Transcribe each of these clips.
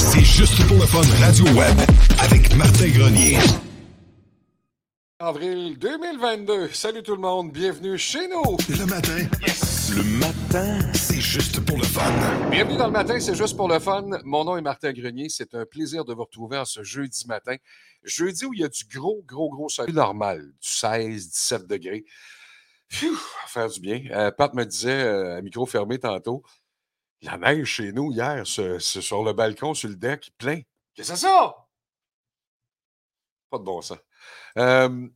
C'est juste pour le fun Radio Web avec Martin Grenier. Avril 2022. Salut tout le monde, bienvenue chez nous. Le matin, Yes. le matin, c'est juste pour le fun. Bienvenue dans le matin, c'est juste pour le fun. Mon nom est Martin Grenier. C'est un plaisir de vous retrouver en ce jeudi matin. Jeudi où il y a du gros, gros, gros soleil normal, du 16, 17 degrés. Phew, faire du bien. Euh, Pat me disait euh, à micro fermé tantôt, la neige chez nous hier, ce- ce- sur le balcon, sur le deck, plein. Qu'est-ce que c'est ça? Pas de bon sens. Euh,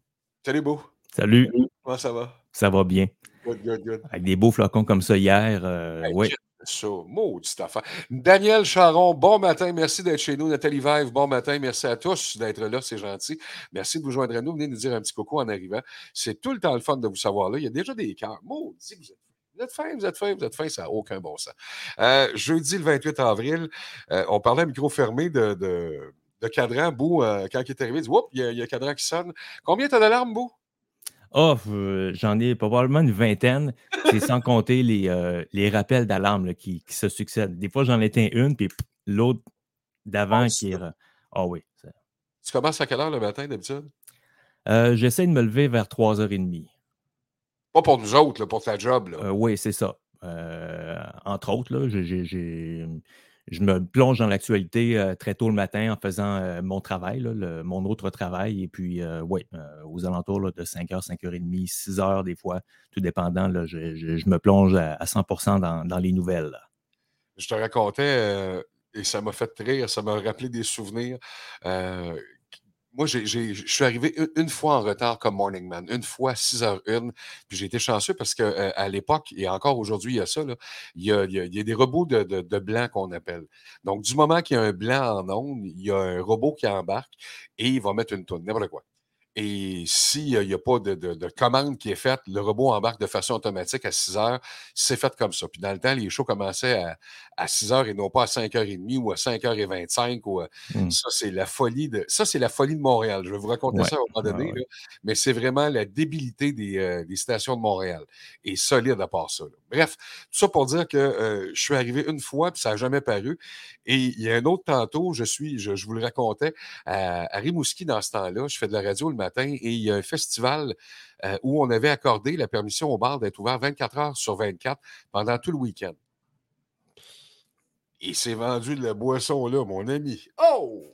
salut, beau. Salut, Comment ça va? ça va bien. Good, good, good. Avec des beaux flocons comme ça hier, euh, Hey, ouais. Ça, maudite affaire. Daniel Charon, bon matin, merci d'être chez nous. Nathalie Vève, bon matin, merci à tous d'être là, c'est gentil. Merci de vous joindre à nous. Venez nous dire un petit coucou en arrivant. C'est tout le temps le fun de vous savoir là. Il y a déjà des cœurs. Maudit, vous êtes vous êtes fin, vous êtes fin, vous êtes fin, ça n'a aucun bon sens. Euh, jeudi le 28 avril, euh, on parlait à micro fermé de, de, de cadran. Bou, euh, quand il est arrivé, il dit Oups, il y, y a un cadran qui sonne. Combien t'as d'alarmes, Bou? Oh, j'en ai probablement une vingtaine. C'est sans compter les, les rappels d'alarme qui, qui se succèdent. Des fois, j'en éteins une, puis l'autre d'avant Oh, qui est. Ah oui. Tu commences à quelle heure le matin d'habitude? J'essaie de me lever vers 3h30. Pas pour nous autres, là, pour ta job. Là. Euh, oui, c'est ça. Euh, entre autres, là, j'ai- je me plonge dans l'actualité euh, très tôt le matin en faisant mon travail, là, le- mon autre travail. Et puis, oui, aux alentours là, de 5h, 5h30, 6h des fois, tout dépendant, là, je, je- je me plonge à, à 100% dans, dans les nouvelles. là. je te racontais, et ça m'a fait rire, ça m'a rappelé des souvenirs. Euh, moi, je suis arrivé une, fois en retard comme Morning Man, une fois 6h01, puis j'ai été chanceux parce qu'à l'époque, et encore aujourd'hui, il y a ça, là, il, y a, il y a- des robots de, de, de blanc qu'on appelle. Donc, du moment qu'il y a un blanc en onde, il y a un robot qui embarque et il va mettre une tourne, n'importe quoi. Et s'il n'y a pas de, de- de commande qui est faite, le robot embarque de façon automatique à 6 heures. C'est fait comme ça. Puis dans le temps, les shows commençaient à, à 6 heures et non pas à 5h30 ou à 5h25. Ou à- Mm. Ça, c'est la folie de. Ça, c'est la folie de Montréal. Je vais vous raconter Ouais. ça à un moment donné. Ouais, ouais. là. Mais c'est vraiment la débilité des, euh, des stations de Montréal. Et solide à part ça. là. Bref, tout ça pour dire que euh, je suis arrivé une fois, puis ça n'a jamais paru. Et il y a un autre tantôt, je suis, je, vous le racontais, à, Rimouski dans ce temps-là, je fais de la radio le matin et il y a un festival euh, où on avait accordé la permission au bar d'être ouvert 24 heures sur 24 pendant tout le week-end. Et c'est vendu de la boisson là, mon ami. Oh!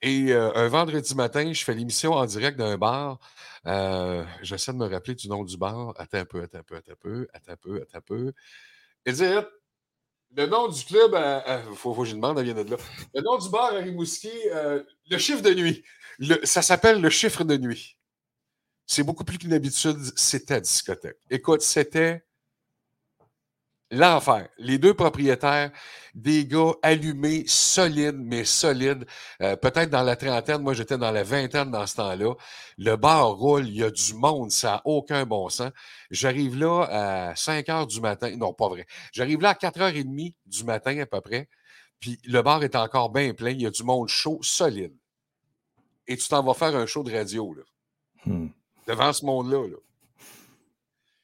Et euh, un vendredi matin, je fais l'émission en direct d'un bar. Euh, J'essaie de me rappeler du nom du bar. Attends un peu, attends un peu, attends un peu, attends un peu, attends un peu. Et dire, le nom du club, il faut, que je demande, elle vient de là. Le nom du bar à Rimouski, euh, le chiffre de nuit. Ça s'appelle le chiffre de nuit. C'est beaucoup plus qu'une habitude, c'était discothèque. Écoute, c'était l'enfer. Les deux propriétaires, des gars allumés, solides, mais solides. Euh, Peut-être dans la trentaine, moi j'étais dans la vingtaine dans ce temps-là. Le bar roule, il y a du monde, ça n'a aucun bon sens. J'arrive là à 5 heures du matin. Non, pas vrai. J'arrive là à 4h30 du matin à peu près. Puis le bar est encore bien plein. Il y a du monde chaud, solide. Et tu t'en vas faire un show de radio, là, Hmm. devant ce monde-là. Là.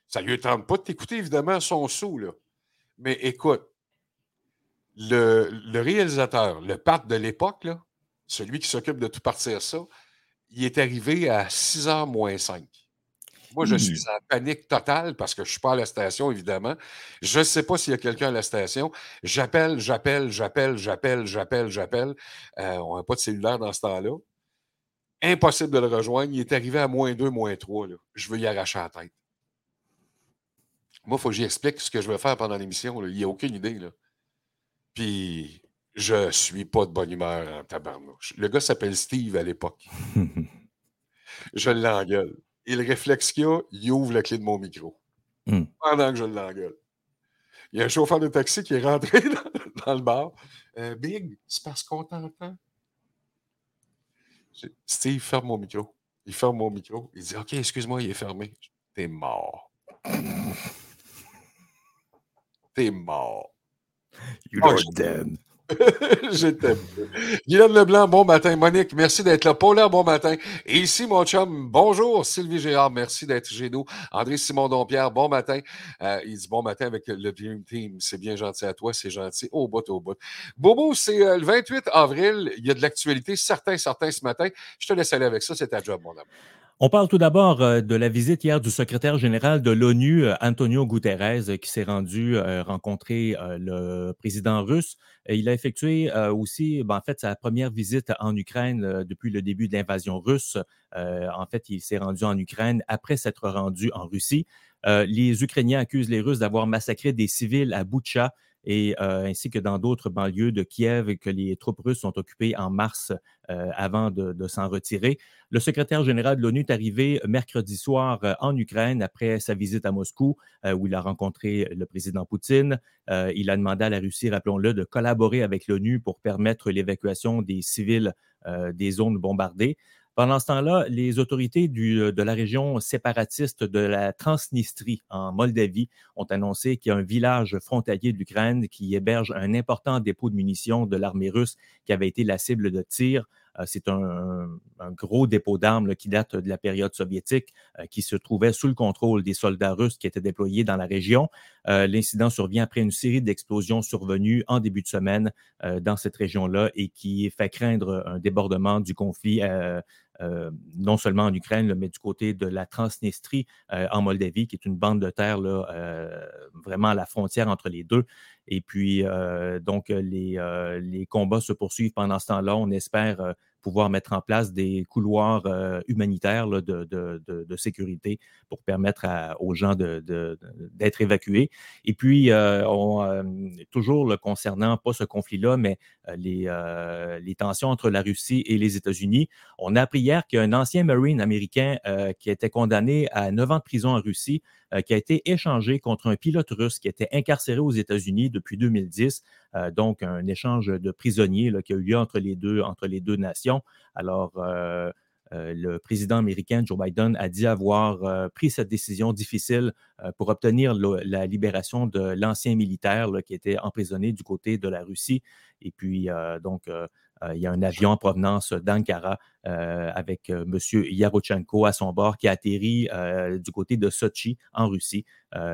Ça lui tente pas de t'écouter, évidemment, son sou, là. Mais écoute, le, le réalisateur, le Pat de l'époque, celui qui s'occupe de tout partir ça, il est arrivé à 6h moins 5. Moi, je Hmm. suis en panique totale parce que je ne suis pas à la station, évidemment. Je ne sais pas s'il y a quelqu'un à la station. J'appelle, j'appelle, j'appelle, j'appelle, j'appelle, j'appelle. Euh, on n'a pas de cellulaire dans ce temps-là. Impossible de le rejoindre. Il est arrivé à moins 2, moins 3. Là. Je veux y arracher la tête. Moi, il faut que j'y explique ce que je vais faire pendant l'émission. là. Il n'y a aucune idée. Là. Puis, je suis pas de bonne humeur en tabarnouche. Le gars s'appelle Steve à l'époque. Je l'engueule. Et le réflexe qu'il a, il ouvre la clé de mon micro. Hmm. Pendant que je l'engueule. Il y a un chauffeur de taxi qui est rentré dans, dans le bar. Euh, Big, c'est parce qu'on t'entend. Steve, ferme mon micro. Il ferme mon micro. Il dit OK, excuse-moi, il est fermé. T'es mort. T'es mort. You Oh, dead. J'étais. Guylaine Leblanc, bon matin. Monique, merci d'être là. Paula, bon matin. Et ici, mon chum, bonjour. Sylvie Gérard, merci d'être chez nous. André Simon Dompierre, bon matin. Euh, il dit bon matin avec le Dream Team. C'est bien gentil à toi, c'est gentil. Au bout, au bout. Bobo, c'est euh, le 28 avril. Il y a de l'actualité, certains, certains ce matin. Je te laisse aller avec ça. C'est ta job, mon ami. On parle tout d'abord euh, de la visite hier du secrétaire général de l'ONU, euh, Antonio Guterres, euh, qui s'est rendu rencontrer le président russe. Il a effectué aussi, ben, en fait, sa première visite en Ukraine depuis le début de l'invasion russe. En fait, il s'est rendu en Ukraine après s'être rendu en Russie. Les Ukrainiens accusent les Russes d'avoir massacré des civils à Boutcha et euh, ainsi que dans d'autres banlieues de Kiev que les troupes russes ont occupées en mars euh, avant de, de s'en retirer. Le secrétaire général de l'ONU est arrivé mercredi soir euh, en Ukraine après sa visite à Moscou, où il a rencontré le président Poutine. Il a demandé à la Russie, rappelons-le, de collaborer avec l'ONU pour permettre l'évacuation des civils euh, des zones bombardées. Pendant ce temps-là, les autorités du- de la région séparatiste de la Transnistrie en Moldavie ont annoncé qu'il y a un village frontalier de l'Ukraine qui héberge un important dépôt de munitions de l'armée russe qui avait été la cible de tir. Euh, C'est un, gros dépôt d'armes qui date de la période soviétique, euh, qui se trouvait sous le contrôle des soldats russes qui étaient déployés dans la région. Euh, L'incident survient après une série d'explosions survenues en début de semaine dans cette région-là et qui fait craindre un débordement du conflit, non seulement en Ukraine, mais du côté de la Transnistrie en Moldavie, qui est une bande de terre là, vraiment à la frontière entre les deux. Et puis, euh, donc, les, euh, les combats se poursuivent pendant ce temps-là. On espère euh, pouvoir mettre en place des couloirs euh, humanitaires de, sécurité pour permettre aux gens d'être évacués. Et puis, euh, euh, toujours le concernant, pas ce conflit-là, mais les, les tensions entre la Russie et les États-Unis, on a appris hier qu'il y a un ancien Marine américain qui était condamné à 9 ans de prison en Russie, qui a été échangé contre un pilote russe qui était incarcéré aux États-Unis depuis 2010. Euh, donc, un échange de prisonniers qui a eu lieu entre les deux, nations. Alors, euh, euh, le président américain Joe Biden a dit avoir pris cette décision difficile pour obtenir la libération de l'ancien militaire qui était emprisonné du côté de la Russie. Et puis, donc, il y a un avion en provenance d'Ankara avec M. Yarochenko à son bord qui a atterri du côté de Sochi en Russie.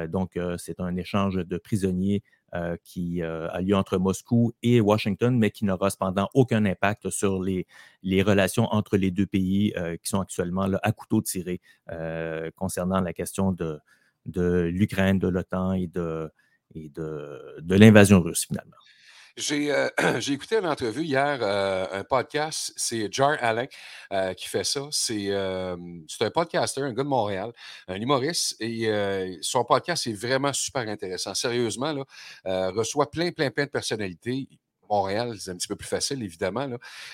Donc, c'est un échange de prisonniers euh, qui euh, a lieu entre Moscou et Washington, mais qui n'aura cependant aucun impact sur les, relations entre les deux pays euh, qui sont actuellement à couteau tiré concernant la question de, l'Ukraine, de l'OTAN et de, de l'invasion russe finalement. J'ai euh, j'ai écouté une entrevue hier, euh, un podcast, c'est Jar Allen euh, qui fait ça. C'est euh, un podcaster, un gars de Montréal, un humoriste, et son podcast est vraiment super intéressant. Sérieusement, là, reçoit plein, plein, plein de personnalités. Montréal, c'est un petit peu plus facile, évidemment.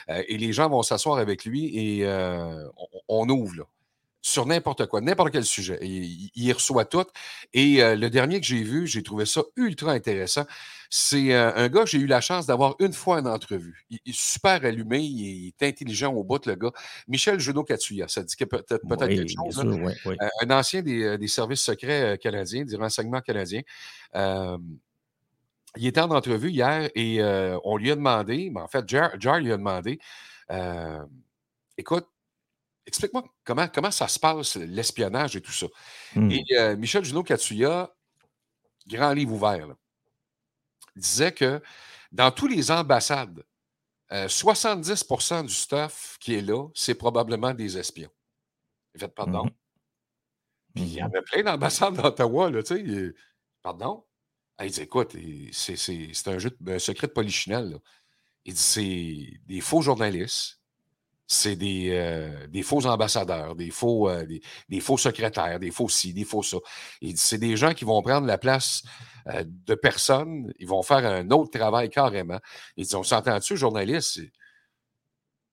Et les gens vont s'asseoir avec lui et on, on ouvre là, sur n'importe quoi, n'importe quel sujet. Et il, il reçoit tout. Et euh, le dernier que j'ai vu, j'ai trouvé ça ultra intéressant. C'est euh, un gars que j'ai eu la chance d'avoir une fois en entrevue. Il, il est super allumé, il est intelligent au bout, le gars. Michel Junot-Katsuya, ça dit que peut-être peut Oui, quelque chose. là. sûr, oui, oui. Euh, un ancien des, des services secrets canadiens, des renseignements canadiens. Euh, il était en entrevue hier et on lui a demandé, mais en fait, Jar, Jar lui a demandé Écoute, explique-moi comment, comment ça se passe, l'espionnage et tout ça. Hmm. Et euh, Michel Junot-Katsuya, grand livre ouvert, là, disait que dans tous les ambassades, euh, 70% du stuff qui est là, c'est probablement des espions. Faites pardon? Mhm. Puis il y en Mhm. a plein d'ambassades d'Ottawa, là, tu sais. Pardon? Ah, il dit, écoute, c'est un, jeu de- un secret de polichinelle. là. Il dit, c'est des faux journalistes, c'est des, euh, des faux ambassadeurs, des faux, euh, des, des faux secrétaires, des faux ci, des faux ça. C'est des gens qui vont prendre la place euh, de personnes, ils vont faire un autre travail carrément. Il dit, on s'entend-tu, journaliste?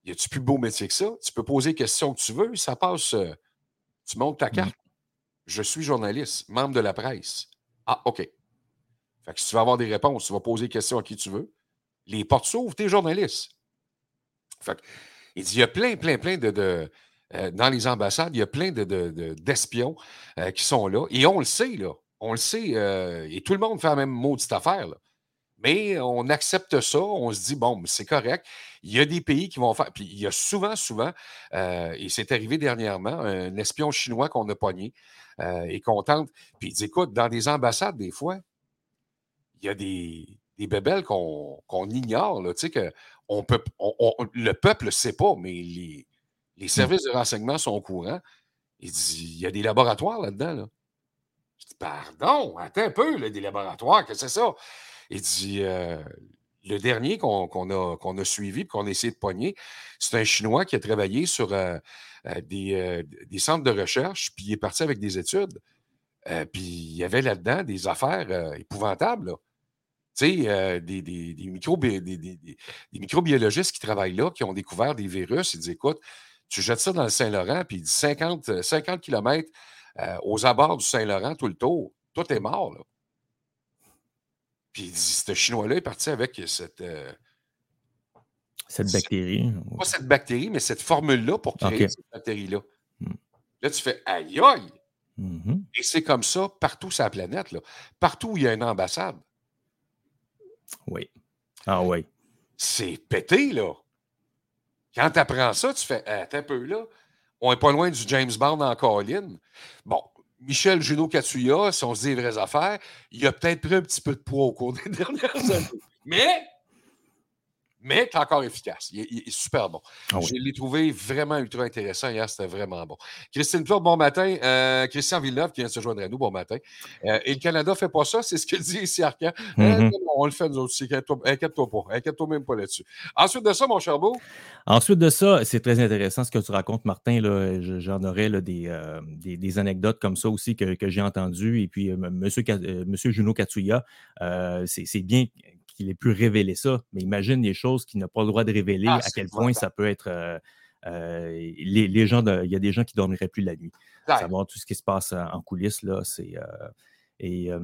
Y a-tu plus beau métier que ça? Tu peux poser les questions que tu veux, ça passe. euh, tu montes ta Mhm. carte. Je suis journaliste, membre de la presse. Ah, OK. Fait que si tu veux avoir des réponses, tu vas poser des questions à qui tu veux. Les portes s'ouvrent, tu es journaliste. Fait que, il dit il y a plein, plein, plein de. euh, dans les ambassades, il y a plein de, de- d'espions euh, qui sont là. Et on le sait, là. On le sait. euh, et tout le monde fait la même maudite affaire, là. Mais on accepte ça, on se dit, bon, c'est correct. Il y a des pays qui vont faire. Puis il y a souvent, souvent, et c'est arrivé dernièrement, un espion chinois qu'on a pogné et qu'on tente. Puis il dit, écoute, dans des ambassades, des fois, il y a des, des bébelles qu'on qu'on ignore, là, tu sais, que on peut, on- on- le peuple ne sait pas, mais les, les services de renseignement sont au courant. Il dit, il y a des laboratoires là-dedans, là. Je dis, pardon, attends un peu, là, des laboratoires, qu'est-ce que c'est ça? Il dit, euh, le dernier qu'on a, suivi et qu'on a essayé de pogner, c'est un Chinois qui a travaillé sur euh, euh, des, euh, des centres de recherche, puis il est parti avec des études. Puis il y avait là-dedans des affaires épouvantables. là. Tu sais, euh, des, des, des, microbi- des- microbiologistes qui travaillent là, qui ont découvert des virus. Ils disent écoute, tu jettes ça dans le Saint-Laurent, puis il dit 50, euh, 50 km aux abords du Saint-Laurent, tout le tour, tout est mort. Là. Puis ce Chinois-là est parti avec cette. euh, Cette bactérie. pas cette bactérie, mais cette formule-là pour créer cette bactérie-là. Hmm. Là, tu fais aïe aïe! Mhm. Et c'est comme ça partout sur la planète. Là. Partout où il y a une ambassade. Oui. Ah oui. C'est pété, là. Quand tu apprends ça, tu fais Ah, Attends un peu là. On n'est pas loin du James Bond en colline. Bon, Michel Junot Katsuya, si on se dit les vraies affaires, il a peut-être pris un petit peu de poids au cours des dernières années. Mais, mais il est encore efficace. Il est, il est super bon. Ah oui. Je l'ai trouvé vraiment ultra intéressant hier, c'était vraiment bon. Christine Plot, bon matin. Euh, Christian Villeneuve qui vient de se joindre à nous, bon matin. Euh, et le Canada ne fait pas ça, c'est ce que dit ici Arcan. Euh, Mhm. non, on le fait nous aussi, inquiète-toi pas. Inquiète-toi même pas là-dessus. Ensuite de ça, mon cher beau, Ensuite de ça, c'est très intéressant ce que tu racontes, Martin. J'en aurais là, des, des, des anecdotes comme ça aussi que, que j'ai entendues. Et puis, M. Monsieur, Monsieur Juno Katsuya, c'est c'est bien qu'il ait pu révéler ça, mais imagine les choses qu'il n'a pas le droit de révéler, Ah, à quel point ça peut être. euh, euh, les, les gens, il y a des gens qui ne dormiraient plus la nuit. Savoir tout ce qui se passe en en coulisses, là, c'est. euh, et euh,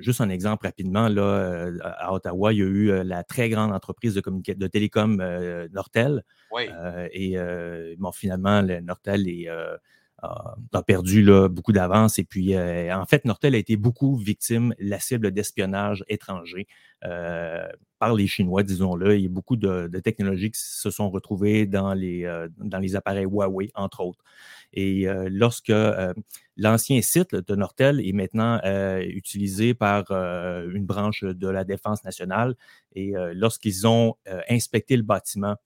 juste un exemple rapidement, là, euh, à Ottawa, il y a eu euh, la très grande entreprise de, de télécom euh, Nortel. oui. Euh, et euh, bon, finalement, le Nortel est, euh, a, a perdu là, beaucoup d'avance. Et puis, euh, en fait, Nortel a été beaucoup victime, la cible d'espionnage étranger euh, par les Chinois, disons-le. Il y a beaucoup de, de technologies qui se sont retrouvées dans les, euh, dans les appareils Huawei, entre autres. Et euh, lorsque euh, l'ancien site de Nortel est maintenant euh, utilisé par euh, une branche de la Défense nationale, et euh, lorsqu'ils ont euh, inspecté le bâtiment,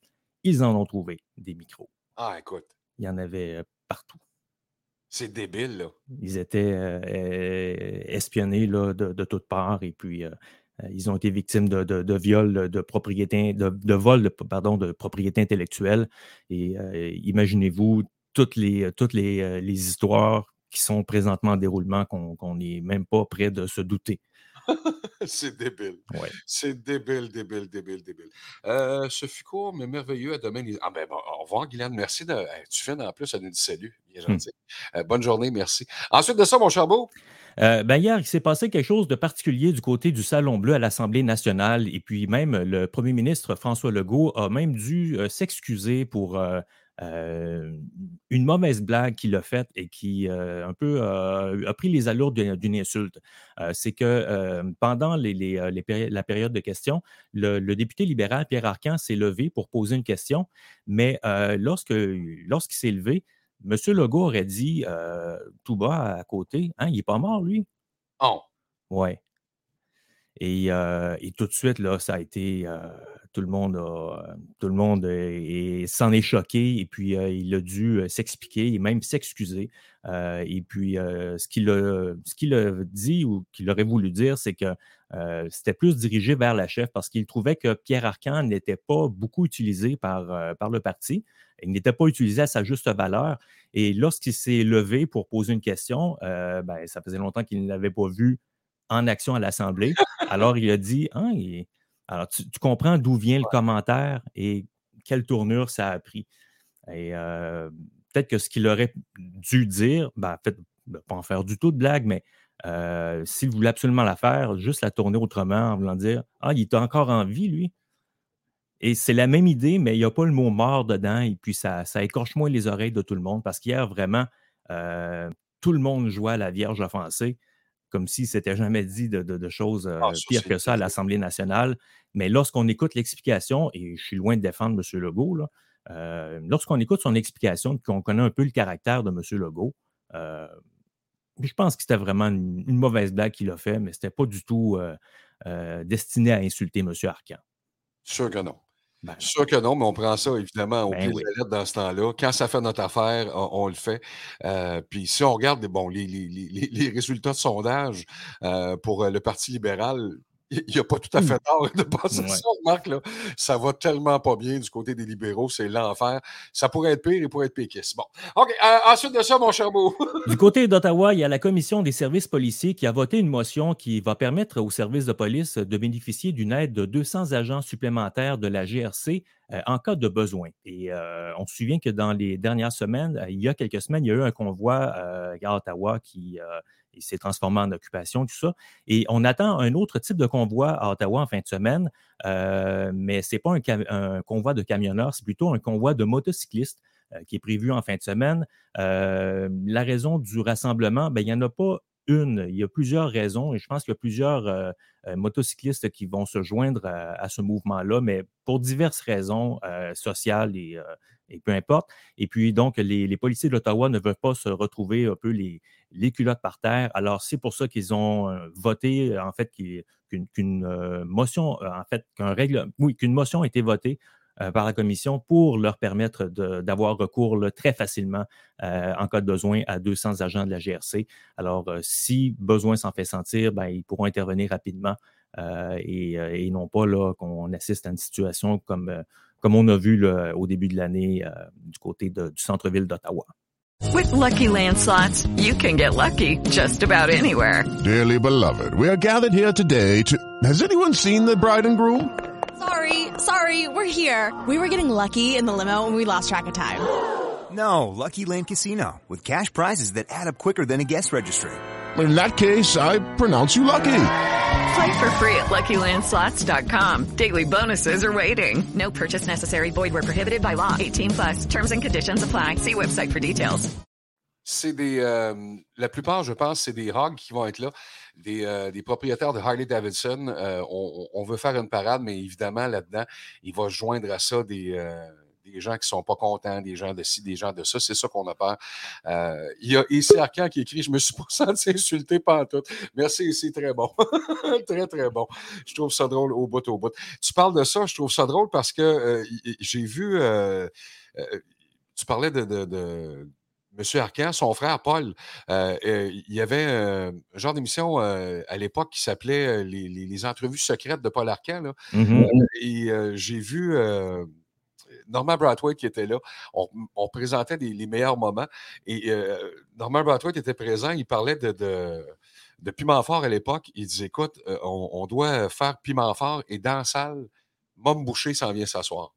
ils en ont trouvé des micros. Ah, écoute, Il y en avait euh, partout. C'est débile, là. Ils étaient euh, euh, espionnés de, toutes parts et puis euh, euh, ils ont été victimes de, de, de viols de propriété, de, vol pardon, de propriété intellectuelle. Et imaginez-vous toutes les, toutes les histoires qui sont présentement en déroulement qu'on n'est même pas prêt de se douter. c'est débile. Ouais. C'est débile, débile, débile, débile. Euh, ce fut court, mais merveilleux. À demain. Ah, ben, bon, au revoir, Guylaine. Merci. De... Hey, tu fais en plus, elle nous dit salut. Bien Hmm. gentil. Euh, bonne journée, merci. Ensuite de ça, mon cher beau, Euh, ben hier, il s'est passé quelque chose de particulier du côté du Salon Bleu à l'Assemblée nationale. Et puis même le premier ministre François Legault a même dû euh, s'excuser pour euh, une mauvaise blague qu'il a faite et qui euh, un peu euh, a pris les allures d'une insulte. C'est que pendant les, les, les péri- la période de questions, le, le député libéral Pierre Arcan s'est levé pour poser une question, mais lorsque lorsqu'il s'est levé, M. Legault aurait dit tout bas à côté, hein, il n'est pas mort, lui? oh, Ouais. Et, et tout de suite, là, ça a été. Euh, tout le monde a- tout le monde est- s'en est choqué et puis euh, il a dû euh, s'expliquer et même s'excuser. Euh, et puis euh, ce qu'il a, a dit ou qu'il aurait voulu dire, c'est que euh, c'était plus dirigé vers la chef parce qu'il trouvait que Pierre Arcan n'était pas beaucoup utilisé par, euh, par le parti. Il n'était pas utilisé à sa juste valeur. Et lorsqu'il s'est levé pour poser une question, euh, ben, ça faisait longtemps qu'il ne l'avait pas vu en action à l'Assemblée. Alors, il a dit Ah, il- Alors, tu, tu comprends d'où vient le commentaire et quelle tournure ça a pris. Et euh, peut-être que ce qu'il aurait dû dire, ben, en fait, ben, pas en faire du tout de blague, mais Euh, S'il voulait absolument la faire, juste la tourner autrement en voulant dire Ah, il est encore en vie, lui. Et c'est la même idée, mais il n'y a pas le mot mort dedans. Et puis, ça, ça, écorche moins les oreilles de tout le monde parce qu'hier, vraiment, euh, tout le monde jouait à la Vierge offensée, comme si c'était jamais dit de, de, de choses euh, Ah, pires que ça à l'Assemblée nationale. Mais lorsqu'on écoute l'explication, et je suis loin de défendre M. Legault, là, euh, lorsqu'on écoute son explication, qu'on connaît un peu le caractère de M. Legault, euh, je pense que c'était vraiment une, une mauvaise blague qu'il a fait, mais ce n'était pas du tout euh, destiné à insulter M. Arcan. Sûr que non. Ben, Sûr que non, mais on prend ça évidemment au Ben pied oui. de la lettre dans ce temps-là. Quand ça fait notre affaire, on, on le fait. Euh, puis si on regarde bon, les, les- les- les résultats de sondage euh, pour euh, le Parti libéral, il n'y a pas tout à fait tort de passer Ouais. ça, Marc. Là. Ça va tellement pas bien du côté des libéraux, c'est l'enfer. Ça pourrait être pire et pourrait être péquiste. Bon. OK. euh, ensuite de ça, mon cher beau. Du côté d'Ottawa, il y a la Commission des services policiers qui a voté une motion qui va permettre aux services de police de bénéficier d'une aide de 200 agents supplémentaires de la GRC euh, en cas de besoin. Et euh, on se souvient que dans les dernières semaines, il y a quelques semaines, il y a eu un convoi à Ottawa qui il s'est transformé en occupation, tout ça. Et on attend un autre type de convoi à Ottawa en fin de semaine, euh, mais ce n'est pas un, convoi de camionneurs, c'est plutôt un convoi de motocyclistes euh, qui est prévu en fin de semaine. Euh, la raison du rassemblement, ben, il n'y en a pas une, il y a plusieurs raisons et je pense qu'il y a plusieurs motocyclistes qui vont se joindre à, à ce mouvement-là, mais pour diverses raisons sociales et, et peu importe. Et puis donc, les, policiers d'Ottawa ne veulent pas se retrouver un peu les, culottes par terre. Alors, c'est pour ça qu'ils ont euh, voté, en fait, qu'une euh, motion, euh, en fait, qu'un règle, oui, qu'une motion a été votée par la commission pour leur permettre de- d'avoir recours très facilement en cas de besoin à 200 agents de la GRC. Alors, si besoin s'en fait sentir, ben, ils pourront intervenir rapidement et, et non pas là qu'on assiste à une situation comme, comme on a vu là, au début de l'année euh, du côté de- du centre-ville d'Ottawa. With Lucky Land slots, you can get lucky just about anywhere. Dearly beloved, we are gathered here today to. Has anyone seen the bride and groom? Sorry, sorry, we're here. We were getting lucky in the limo and we lost track of time. No, Lucky Land Casino, with cash prizes that add up quicker than a guest registry. In that case, I pronounce you lucky. Play for free at LuckyLandSlots.com. Daily bonuses are waiting. No purchase necessary. Void where prohibited by law. 18 plus. Terms and conditions apply. See website for details. C'est des. euh, la plupart, je pense, c'est des hogs qui vont être là. Des, euh, des propriétaires de Harley Davidson. Euh, on, on veut faire une parade, mais évidemment, là-dedans, il va joindre à ça des. Des gens qui sont pas contents, des gens de ci, des gens de ça. C'est ça qu'on a peur. Euh, il y a ici Arcan qui écrit Je me suis pas senti insulté par tout. Merci, c'est très bon. très, très bon. Je trouve ça drôle au bout, au bout. Tu parles de ça, je trouve ça drôle parce que euh, j'ai vu. euh, euh, tu parlais de, de, de M. Arcan, son frère Paul. euh, euh, il y avait euh, un genre d'émission à l'époque qui s'appelait les, les- les entrevues secrètes de Paul Arcan. là. Mhm. Et j'ai vu Norman Brathwaite qui était là. On, on présentait des- les meilleurs moments. Et euh, Norman Brathwaite était présent. Il parlait de, de, de Piment Fort à l'époque. Il disait écoute, euh, on, on doit faire Piment Fort et dans la salle, Mom Boucher s'en vient s'asseoir.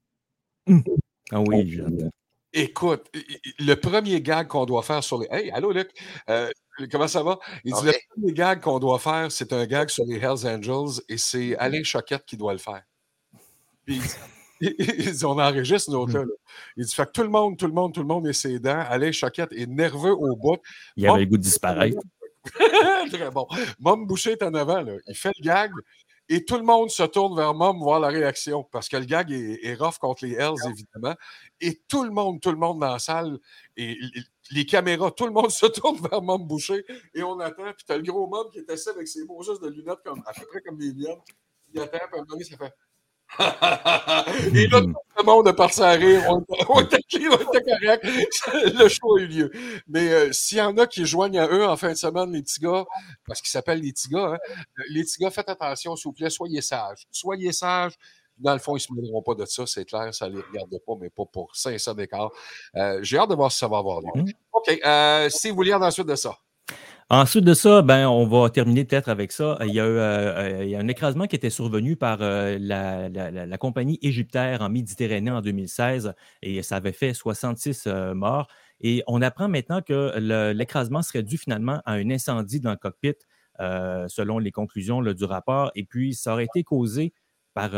Ah oui, je- Écoute, le premier gag qu'on doit faire sur les. Hey, allô, Luc? Euh, comment ça va? Il dit le premier gag qu'on doit faire, c'est un gag sur les Hells Angels et c'est Alain Choquette qui doit le faire. Puis il dit, il dit, on enregistre nos cas. là. Il dit fait que tout le monde, tout le monde, tout le monde est ses dents. Alain Choquette est nerveux au bout. il avait le goût de disparaître. Très bon. Mom Boucher est en avant. Là. Il fait le gag et tout le monde se tourne vers Mom voir la réaction parce que le gag est, est rough contre les Hells, évidemment. Et tout le monde, tout le monde dans la salle et les caméras, tout le monde se tourne vers Mom Boucher et on attend. Puis t'as le gros Mom qui est assis avec ses beaux juste de lunettes comme, à peu près comme des miennes. Il attend, puis à un moment donné, ça fait. Et là, tout le monde est parti à rire. On était, on était clean, on était correct. Le show a eu lieu. Mais euh, s'il y en a qui joignent à eux en fin de semaine, les petits gars, parce qu'ils s'appellent les petits gars, hein, les petits gars, faites attention, s'il vous plaît, soyez sages. Soyez sages. Dans le fond, ils ne se mêleront pas de ça, c'est clair, ça ne les regarde pas, mais pas pour 500 d'écart. Euh, J'ai hâte de voir si ça va avoir lieu. Mhm. OK. Euh, Steve William, ensuite de ça. Ensuite de ça, ben, on va terminer peut-être avec ça. Il y, a, eu, euh, euh, il y a un écrasement qui était survenu par euh, la, la- la- la compagnie égyptaire en Méditerranée en 2016 et ça avait fait 66 euh, morts. Et on apprend maintenant que l'écrasement serait dû finalement à un incendie dans le cockpit selon les conclusions là, du rapport. Et puis, ça aurait été causé par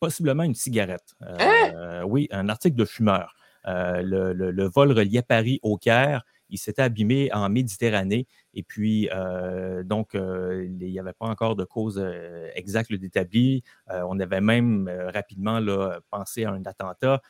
possiblement une cigarette. Euh, Oui, un article de fumeur. Le, le- le vol reliait Paris au Caire. Il s'était abîmé en Méditerranée. Et puis, euh, donc, euh, il n'y avait pas encore de cause euh, exacte d'établie. On avait même rapidement pensé à un attentat.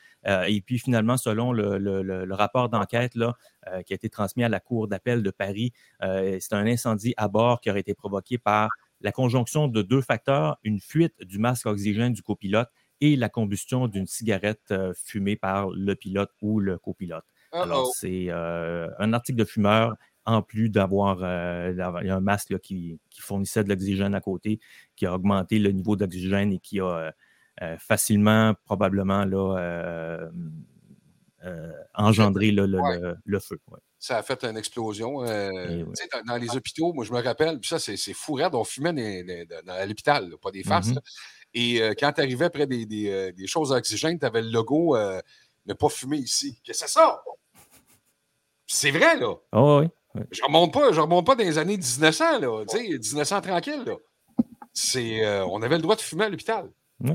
Et puis, finalement, selon le, rapport d'enquête qui a été transmis à la Cour d'appel de Paris, c'est un incendie à bord qui aurait été provoqué par la conjonction de deux facteurs, une fuite du masque oxygène du copilote et la combustion d'une cigarette fumée par le pilote ou le copilote. Alors, c'est euh, un article de fumeur en plus d'avoir euh, un masque là, qui, qui fournissait de l'oxygène à côté, qui a augmenté le niveau d'oxygène et qui a euh, facilement, probablement, là, engendré là, le, Ouais. le- le feu. ouais. Ça a fait une explosion. euh, oui. dans, les hôpitaux, moi, je me rappelle, puis ça, c'est fou, raide, on fumait dans, à l'hôpital, pas des farces. Mhm. là. Et euh, quand tu arrivais près des, choses à oxygène, tu avais le logo euh, ne pas fumer ici. Qu'est-ce que c'est ça? C'est vrai, là. Ah oui, oui. Je remonte pas, je remonte pas dans les années 1900, là. Tu sais, 1900 tranquille, là. C'est, euh, on avait le droit de fumer à l'hôpital. Oui.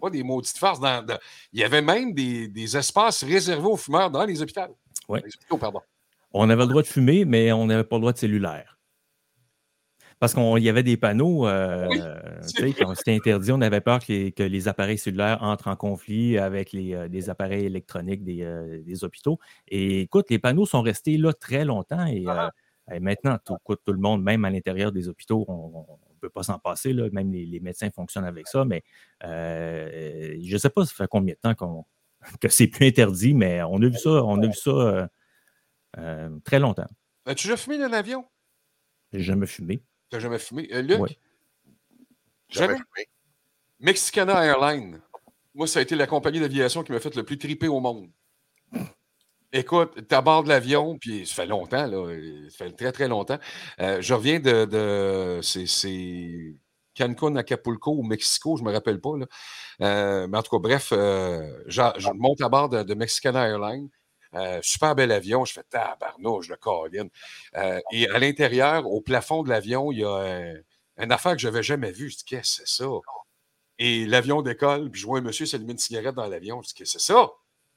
Pas des maudites farces. Dans, dans- Il y avait même des, des espaces réservés aux fumeurs dans les hôpitaux. Oui. Les hôpitaux, pardon. On avait le droit de fumer, mais on n'avait pas le droit de cellulaire. Parce qu'il y avait des panneaux, euh, Oui, quand c'était interdit, on avait peur que les, que les appareils cellulaires entrent en conflit avec les, euh, les appareils électroniques des, euh, des hôpitaux. Et écoute, les panneaux sont restés là très longtemps et, Ah. euh, et maintenant, tout, écoute, tout le monde, même à l'intérieur des hôpitaux, on ne peut pas s'en passer. Là, même les, les médecins fonctionnent avec ça, mais euh, je ne sais pas ça fait combien de temps qu'on- que c'est plus interdit, mais on a vu ça, on a vu ça euh, euh, très longtemps. As-tu déjà fumé dans l'avion? J'ai jamais fumé. Tu n'as jamais fumé? Euh, Luc? Ouais. Jamais? Jamais fumé. Mexicana Airlines. Moi, ça a été la compagnie d'aviation qui m'a fait le plus triper au monde. Écoute, tu abordes l'avion, puis ça fait longtemps, là. Ça fait très, très longtemps. Euh, je reviens de. de c'est- Cancun, Acapulco ou Mexico, je ne me rappelle pas. Là. Euh, mais en tout cas, bref, euh, je, je monte à bord de, de Mexicana Airlines. Euh, super bel avion. Je fais tabarnouche, le Caroline. Euh, et à l'intérieur, au plafond de l'avion, il y a un, une affaire que je n'avais jamais vue. Je dis, qu'est-ce que c'est ça? Et l'avion décolle, puis je vois un monsieur s'allumer une cigarette dans l'avion. Je dis, qu'est-ce que c'est ça?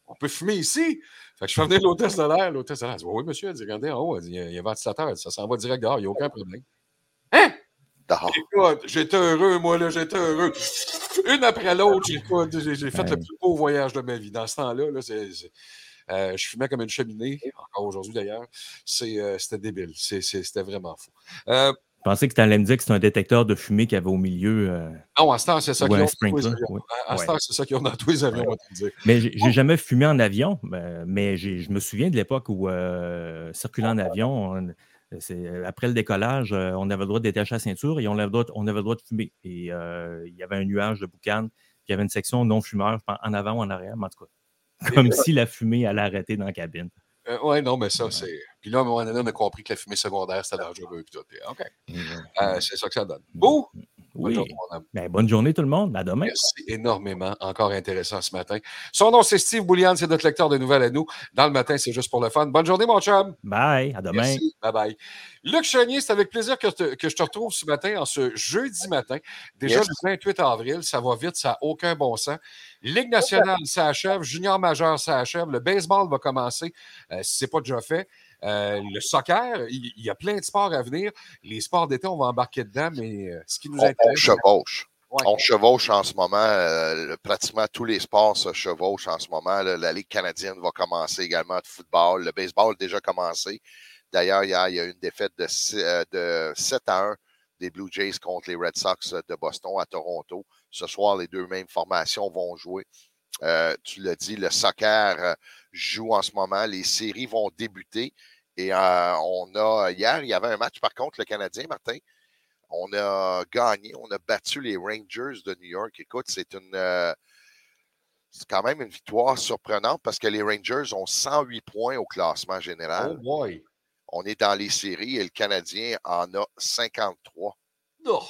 On peut fumer ici? Fait que je fais venir l'hôtesse de l'air. L'hôtesse de l'air dit, oui, monsieur. Elle dit, regardez en haut, elle dit, il y a- un ventilateur. Ça s'en va direct dehors, il n'y a aucun problème. Hein? Écoute, j'étais heureux, moi, là, j'étais heureux. Une après l'autre, j'ai fait le plus beau voyage de ma vie. Dans ce temps-là, là, c'est- euh, je fumais comme une cheminée, encore aujourd'hui d'ailleurs. C'est, euh, C'était débile. C'est- c'est- C'était vraiment fou. Euh, Je pensais que tu allais me dire que c'est un détecteur de fumée qu'il y avait au milieu. euh, non, à ce temps, c'est ça qu'ils ont ce Ouais. temps, c'est ça qu'ils ont dans tous les avions, Ouais. on va te le dire. Mais j'ai j'ai jamais fumé en avion, mais j'ai- je me souviens de l'époque où, euh, circulant en avion, on- c'est- après le décollage, on avait le droit de détacher la ceinture et on avait le droit, de- on avait le droit de fumer. Et euh, il y avait un nuage de boucan, puis il y avait une section non-fumeur en avant ou en arrière, mais en tout cas, comme si la fumée allait arrêter dans la cabine. Euh, ouais, non, mais ça, Ouais. c'est. Puis là, à un moment donné, on a compris que la fumée secondaire, c'était dangereux. Puis tout. OK. Et, euh, Euh, c'est ça que ça donne. Beau! Bonne oui. journée, mon homme. Ben, bonne journée tout le monde. À demain. Merci énormément. Encore intéressant ce matin. Son nom, c'est Steve Boulian. C'est notre lecteur de nouvelles à nous. Dans le matin, c'est juste pour le fun. Bonne journée, mon chum. Bye. À demain. Merci. Bye bye. Luc Chenier, c'est avec plaisir que, te- que je te retrouve ce matin, en ce jeudi matin. Déjà Yes. le 28 avril, ça va vite, ça n'a aucun bon sens. Ligue nationale, ça achève. Junior majeur, ça achève. Le baseball va commencer, euh, si ce n'est pas déjà fait. Euh, le soccer, il, il y a plein de sports à venir. Les sports d'été, on va embarquer dedans, mais euh, ce qui nous On, on intéresse. chevauche. Ouais. On chevauche en ce moment. euh, pratiquement tous les sports se chevauchent en ce moment. là. La Ligue canadienne va commencer également de football. Le baseball a déjà commencé. D'ailleurs, hier, il y a eu une défaite de, six- euh, de 7 à 1 des Blue Jays contre les Red Sox de Boston à Toronto. Ce soir, les deux mêmes formations vont jouer. Euh, tu l'as dit, le soccer joue en ce moment. Les séries vont débuter. Et euh, on a, hier, il y avait un match, par contre, le Canadien, Martin, on a gagné, on a battu les Rangers de New York. Écoute, c'est une, euh, c'est quand même une victoire surprenante parce que les Rangers ont 108 points au classement Oh général. boy. On est dans les séries et le Canadien en a 53. Oh.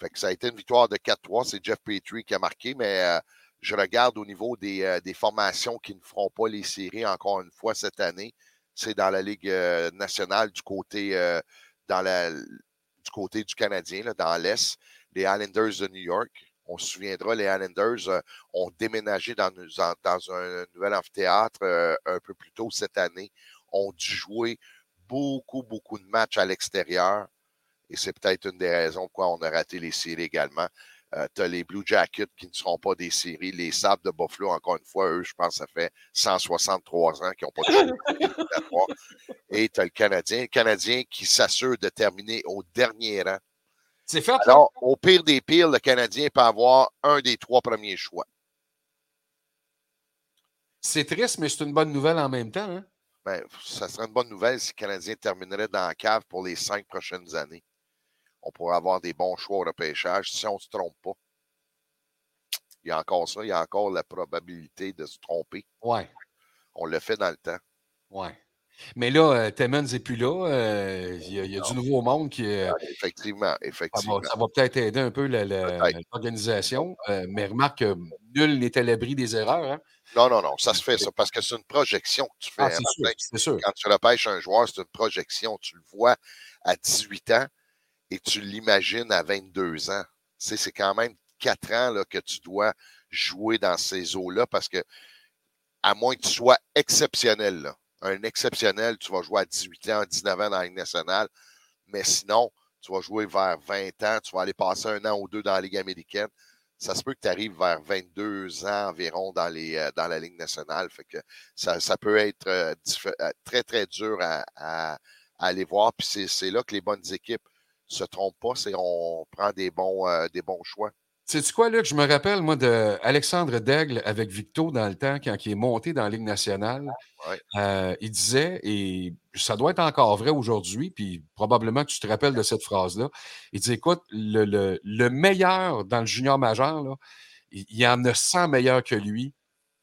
Fait que ça a été une victoire de 4-3. C'est Jeff Petrie qui a marqué, mais euh, je regarde au niveau des, euh, des formations qui ne feront pas les séries encore une fois cette année. C'est dans la Ligue euh, nationale du côté, euh, dans la, côté du Canadien, là, dans l'Est, les Islanders de New York. On se souviendra, les Islanders euh, ont déménagé dans, un nouvel amphithéâtre un peu plus tôt cette année, ont dû jouer beaucoup, beaucoup de matchs à l'extérieur. Et c'est peut-être une des raisons pourquoi on a raté les séries également. Tu as les Blue Jackets qui ne seront pas des séries. Les Sabres de Buffalo, encore une fois, eux, je pense que ça fait 163 ans qu'ils n'ont pas de. Et tu as le Canadien. Le Canadien qui s'assure de terminer au dernier rang. C'est fait? Alors, au pire des pires, le Canadien peut avoir un des trois premiers choix. C'est triste, mais c'est une bonne nouvelle en même temps. Hein? Ben, ça serait une bonne nouvelle si le Canadien terminerait dans la cave pour les cinq prochaines années. On pourrait avoir des bons choix au repêchage si on ne se trompe pas. Il y a encore ça, il y a encore la probabilité de se tromper. Ouais, On le fait dans le temps. ouais. Mais là, euh, Timmons n'est plus là. euh, Il y a, il y a du nouveau monde qui. Ah, Effectivement, Ça effectivement. va, ça va peut-être aider un peu l'organisation. euh, mais remarque que nul n'est à l'abri des erreurs. Hein? Non, non, non, ça se fait, ça, parce que c'est une projection que tu fais. Ah, hein, sûr. Quand tu repêches un joueur, c'est une projection. Tu le vois à 18 ans et tu l'imagines à 22 ans. C'est quand même 4 ans là, que tu dois jouer dans ces eaux-là parce que, à moins que tu sois exceptionnel, un exceptionnel, tu vas jouer à 18 ans, 19 ans dans la Ligue nationale, mais sinon, tu vas jouer vers 20 ans, tu vas aller passer un an ou deux dans la Ligue américaine. Ça se peut que tu arrives vers 22 ans environ euh, dans la Ligue nationale. Fait que ça, peut être euh, euh, très, très dur à, aller voir. Puis c'est là que les bonnes équipes se trompent pas, c'est on prend des bons, euh, des bons choix. Sais-tu quoi, Luc? Je me rappelle, moi, de Alexandre Daigle avec Victo dans le temps, quand il est monté dans la Ligue nationale. Ouais. Euh, il disait, et ça doit être encore vrai aujourd'hui, puis probablement que tu te rappelles de cette phrase-là. Il dit Écoute, le, le- le meilleur dans le junior majeur, là, il, il y en a 100 meilleurs que lui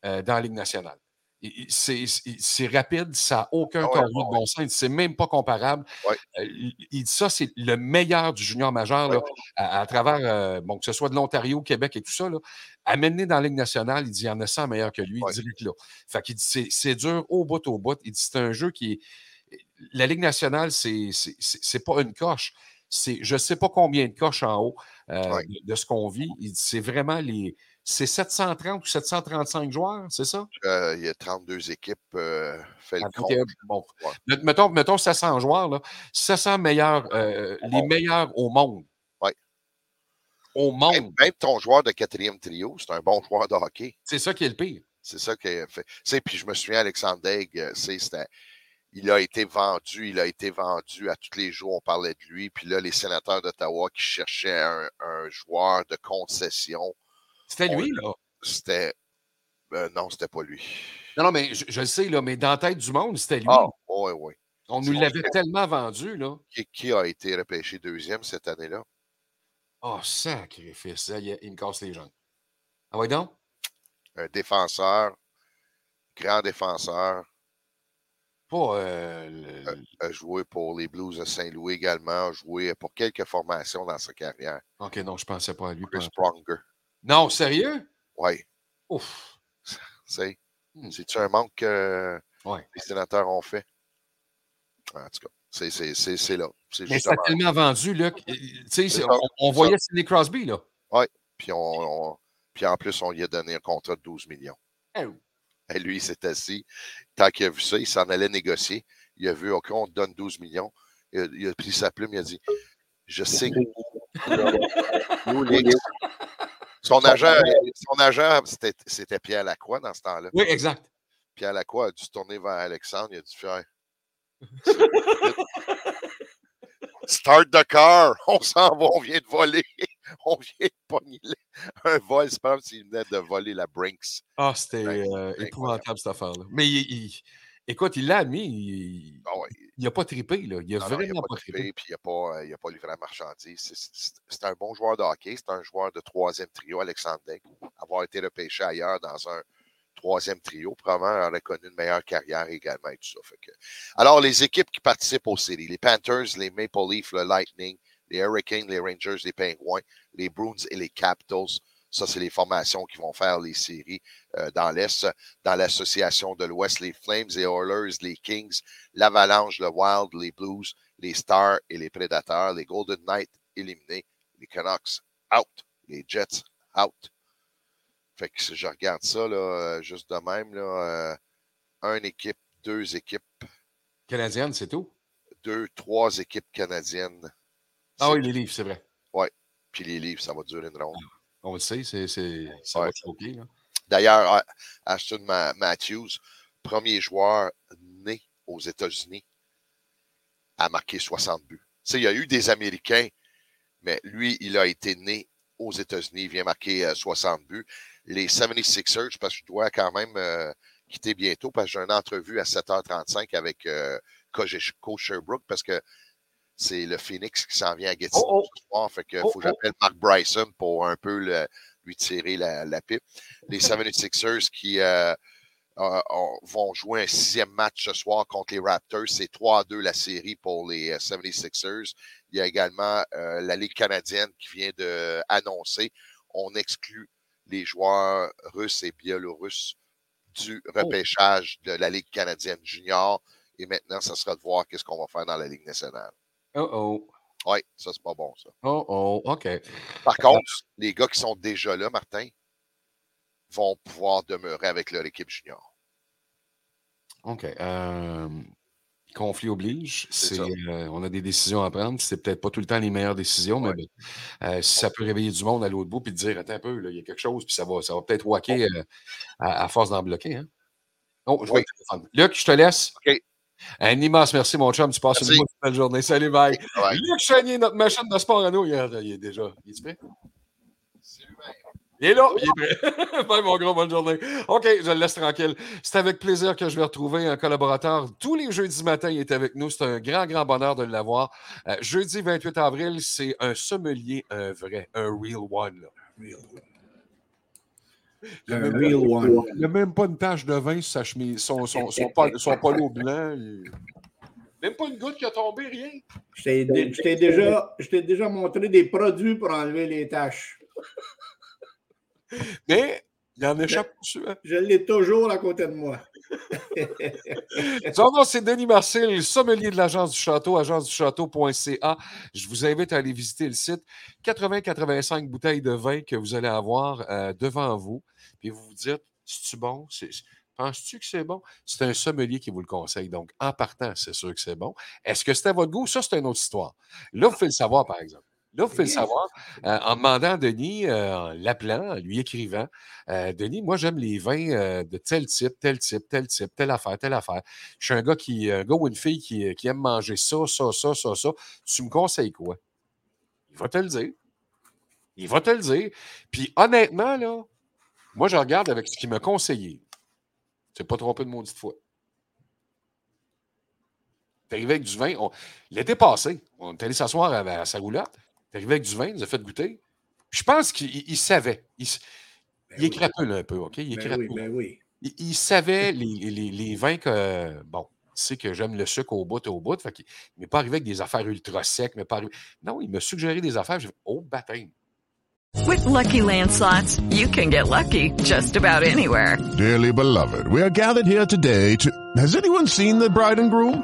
euh, dans la Ligue nationale. Il- il- C'est rapide, ça n'a aucun Ah ouais, carreau de bon sens, c'est même pas comparable. Ouais. Euh, il il dit ça, c'est le meilleur du junior majeur là, à, à travers, euh, bon, que ce soit de l'Ontario, Québec et tout ça. Là, amené dans la Ligue nationale, il dit il y en a 100 meilleurs que lui, Ouais. direct là. Fait qu'il dit c'est- dur au bout au bout. Il dit c'est un jeu qui est. La Ligue nationale, c'est pas une coche. C'est je sais pas combien de coches en haut euh, Ouais. de, de ce qu'on vit. C'est vraiment les. C'est 730 ou 735 joueurs, c'est ça? Euh, il y a 32 équipes. Euh, fait le Ah, compte. bon. Ouais. Mettons, mettons 700 joueurs, là. 700 meilleurs, les meilleurs au monde. Ouais. Au monde. Même, même ton joueur de quatrième trio, c'est un bon joueur de hockey. C'est ça qui est le pire. C'est ça qui a fait. Puis je me souviens, Alexandre c'est- c'était- il a été vendu, il a été vendu à tous les jours, on parlait de lui. Puis là, les sénateurs d'Ottawa qui cherchaient un, un joueur de concession, C'était lui, là? c'était. euh, non, c'était pas lui. Non, non, mais je, je le sais, là, mais dans la tête du monde, c'était lui. Ah, oui, oui. On nous l'avait tellement vendu, là. Qui, qui a été repêché deuxième cette année-là? Oh, sacrifice. Est, il me casse les jambes. Ah ouais, donc? Un défenseur, grand défenseur, Euh, le- Euh, a joué pour les Blues de Saint-Louis également, a joué pour quelques formations dans sa carrière. Ok, non, je pensais pas à lui. Chris Pronger. Non, sérieux? Oui, Ouf. c'est. Hmm. C'est-tu un manque que Ouais. les sénateurs ont fait? En tout cas, c'est- c'est c'est- c'est là. Mais ça a tellement vendu, ça, on, on voyait Sidney Crosby, là. Puis, on, on- puis en plus, on lui a donné un contrat de 12 millions. Oh. Et lui, il s'est assis. Tant qu'il a vu ça, il s'en allait négocier. Il a vu, OK, on te donne 12 millions. Il a, il a pris sa plume, il a dit Je sais que Son agent, son agent c'était, c'était Pierre Lacroix dans ce temps-là. Oui, exact. Pierre Lacroix a dû se tourner vers Alexandre. Il a dû faire Start the car! On s'en va, on vient de voler. On vient de pogner un vol. C'est pas comme s'il venait de voler la Brinks. Ah, c'était euh, épouvantable, cette affaire-là. Mais il, il- écoute, il l'a admis. Il, Ah ouais. pas trippé, là. Il a Non, non, il vraiment n'a pas trippé. puis il n'a pas, euh, il a pas livré la marchandise. C'est- un bon joueur de hockey. C'est un joueur de troisième trio, Alexandre Daigle. Avoir été repêché ailleurs dans un troisième trio, probablement aurait connu une meilleure carrière également et tout ça. Que- Alors, les équipes qui participent aux séries, les Panthers, les Maple Leafs, le Lightning, les Hurricanes, les Rangers, les Penguins, les Bruins et les Capitals. Ça, c'est les formations qui vont faire les séries euh, dans l'Est. Dans l'association de l'Ouest, les Flames, les Oilers, les Kings, l'Avalanche, le Wild, les Blues Les Stars et les Prédateurs. Les Golden Knights éliminés. Les Canucks out. Les Jets out. Fait que si je regarde ça, là, euh, juste de même, là, euh, une équipe, deux équipes, Canadienne, c'est tout? deux, trois équipes canadiennes. Ah oui, les livres, c'est vrai. Puis les livres, ça va durer une ronde. On le sait, c'est, ça Ouais. va choquer. Là. D'ailleurs, euh, Ashton Ma- Matthews, premier joueur né aux États-Unis, a marqué 60 buts. Tu sais, il y a eu des Américains, mais lui, il a été né aux États-Unis, il vient marquer euh, 60 buts. Les 76ers, parce que je dois quand même euh, quitter bientôt, parce que j'ai une entrevue à 7h35 avec euh, Coach Coach Sherbrooke, parce que c'est le Phoenix qui s'en vient à Gatineau Oh, oh. ce soir. Fait que Oh, faut que j'appelle Mark Bryson pour un peu le- lui tirer la, la pipe. Les 76ers qui euh, euh, ont- vont jouer un sixième match ce soir contre les Raptors. C'est 3 à 2 la série pour les euh, 76ers. Il y a également euh, la Ligue canadienne qui vient d'annoncer on exclut les joueurs russes et biélorusses du repêchage de la Ligue canadienne junior. Et maintenant, ça sera de voir qu'est-ce qu'on va faire dans la Ligue nationale. Oh oh. Oui, ça, c'est pas bon, ça. Oh oh. OK. Par contre, les gars qui sont déjà là, Martin, vont pouvoir demeurer avec leur équipe junior. OK. Euh, conflit oblige. C'est euh, on a des décisions à prendre. C'est peut-être pas tout le temps les meilleures décisions, mais bon, euh, si ça peut réveiller du monde à l'autre bout puis dire Attends un peu, il y a quelque chose, puis ça va, ça va peut-être wacker euh, à, à force d'en bloquer. Hein? Oh, je vois le. Luc, je te laisse. OK. Un immense merci, mon chum. Tu passes Merci. une bonne journée. Salut, bye. Bye. Luc Chagnier, notre machine de sport à nous, il est, il est déjà. Il est prêt? Il est là, il est prêt. Bye, mon gros, bonne journée. OK, je le laisse tranquille. C'est avec plaisir que je vais retrouver un collaborateur. Tous les jeudis matin, il est avec nous. C'est un grand, grand bonheur de l'avoir. Euh, jeudi 28 avril, c'est un sommelier, un vrai, un real one. là. Même- real one. Il n'y a même pas une tache de vin sur sa chemise. Son, son, son, pol- son polo blanc. il- Même pas une goutte qui a tombé, rien. Je t'ai déjà, je t'ai déjà montré des produits pour enlever les taches. Mais il en échappe hein. Je l'ai toujours à côté de moi. Son nom, c'est Denis Marcel, sommelier de l'Agence du Château, agenceduchâteau.ca. Je vous invite à aller visiter le site. 80-85 bouteilles de vin que vous allez avoir euh, devant vous. Puis vous vous dites, c'est-tu bon? Penses-tu que c'est bon? C'est un sommelier qui vous le conseille. Donc, en partant, c'est sûr que c'est bon. Est-ce que c'est à votre goût? Ça, c'est une autre histoire. Là, vous pouvez le savoir, par exemple. Là, vous pouvez le savoir euh, en demandant à Denis, euh, en l'appelant, en lui écrivant euh, Denis, moi, j'aime les vins de tel type, tel type, tel type, telle affaire, telle affaire. Je suis un gars qui, un gars ou une fille qui, qui aime manger ça, ça, ça, ça, ça. Tu me conseilles quoi? Il va te le dire. Il va te le dire. Puis honnêtement, là, moi, je regarde avec ce qu'il m'a conseillé. Tu pas trompé de maudite fois. T'es arrivé avec du vin. on- L'été passé, on est allé s'asseoir à, à sa roulotte. T'es arrivé avec du vin, il nous a fait goûter. Puis je pense qu'il il- il savait. Il, s- il est crapule un peu, OK? Il est Ben crapule. oui, ben oui. Il, il savait les, les- les vins que. Bon, il sait que j'aime le sucre au bout et au bout. Fait qu'il il m'est pas arrivé avec des affaires ultra secs. mais pas arrivé- Non, il m'a suggéré des affaires. J'ai fait, oh, baptême. With Lucky Land slots, you can get lucky just about anywhere. Dearly beloved, we are gathered here today to. Has anyone seen the bride and groom?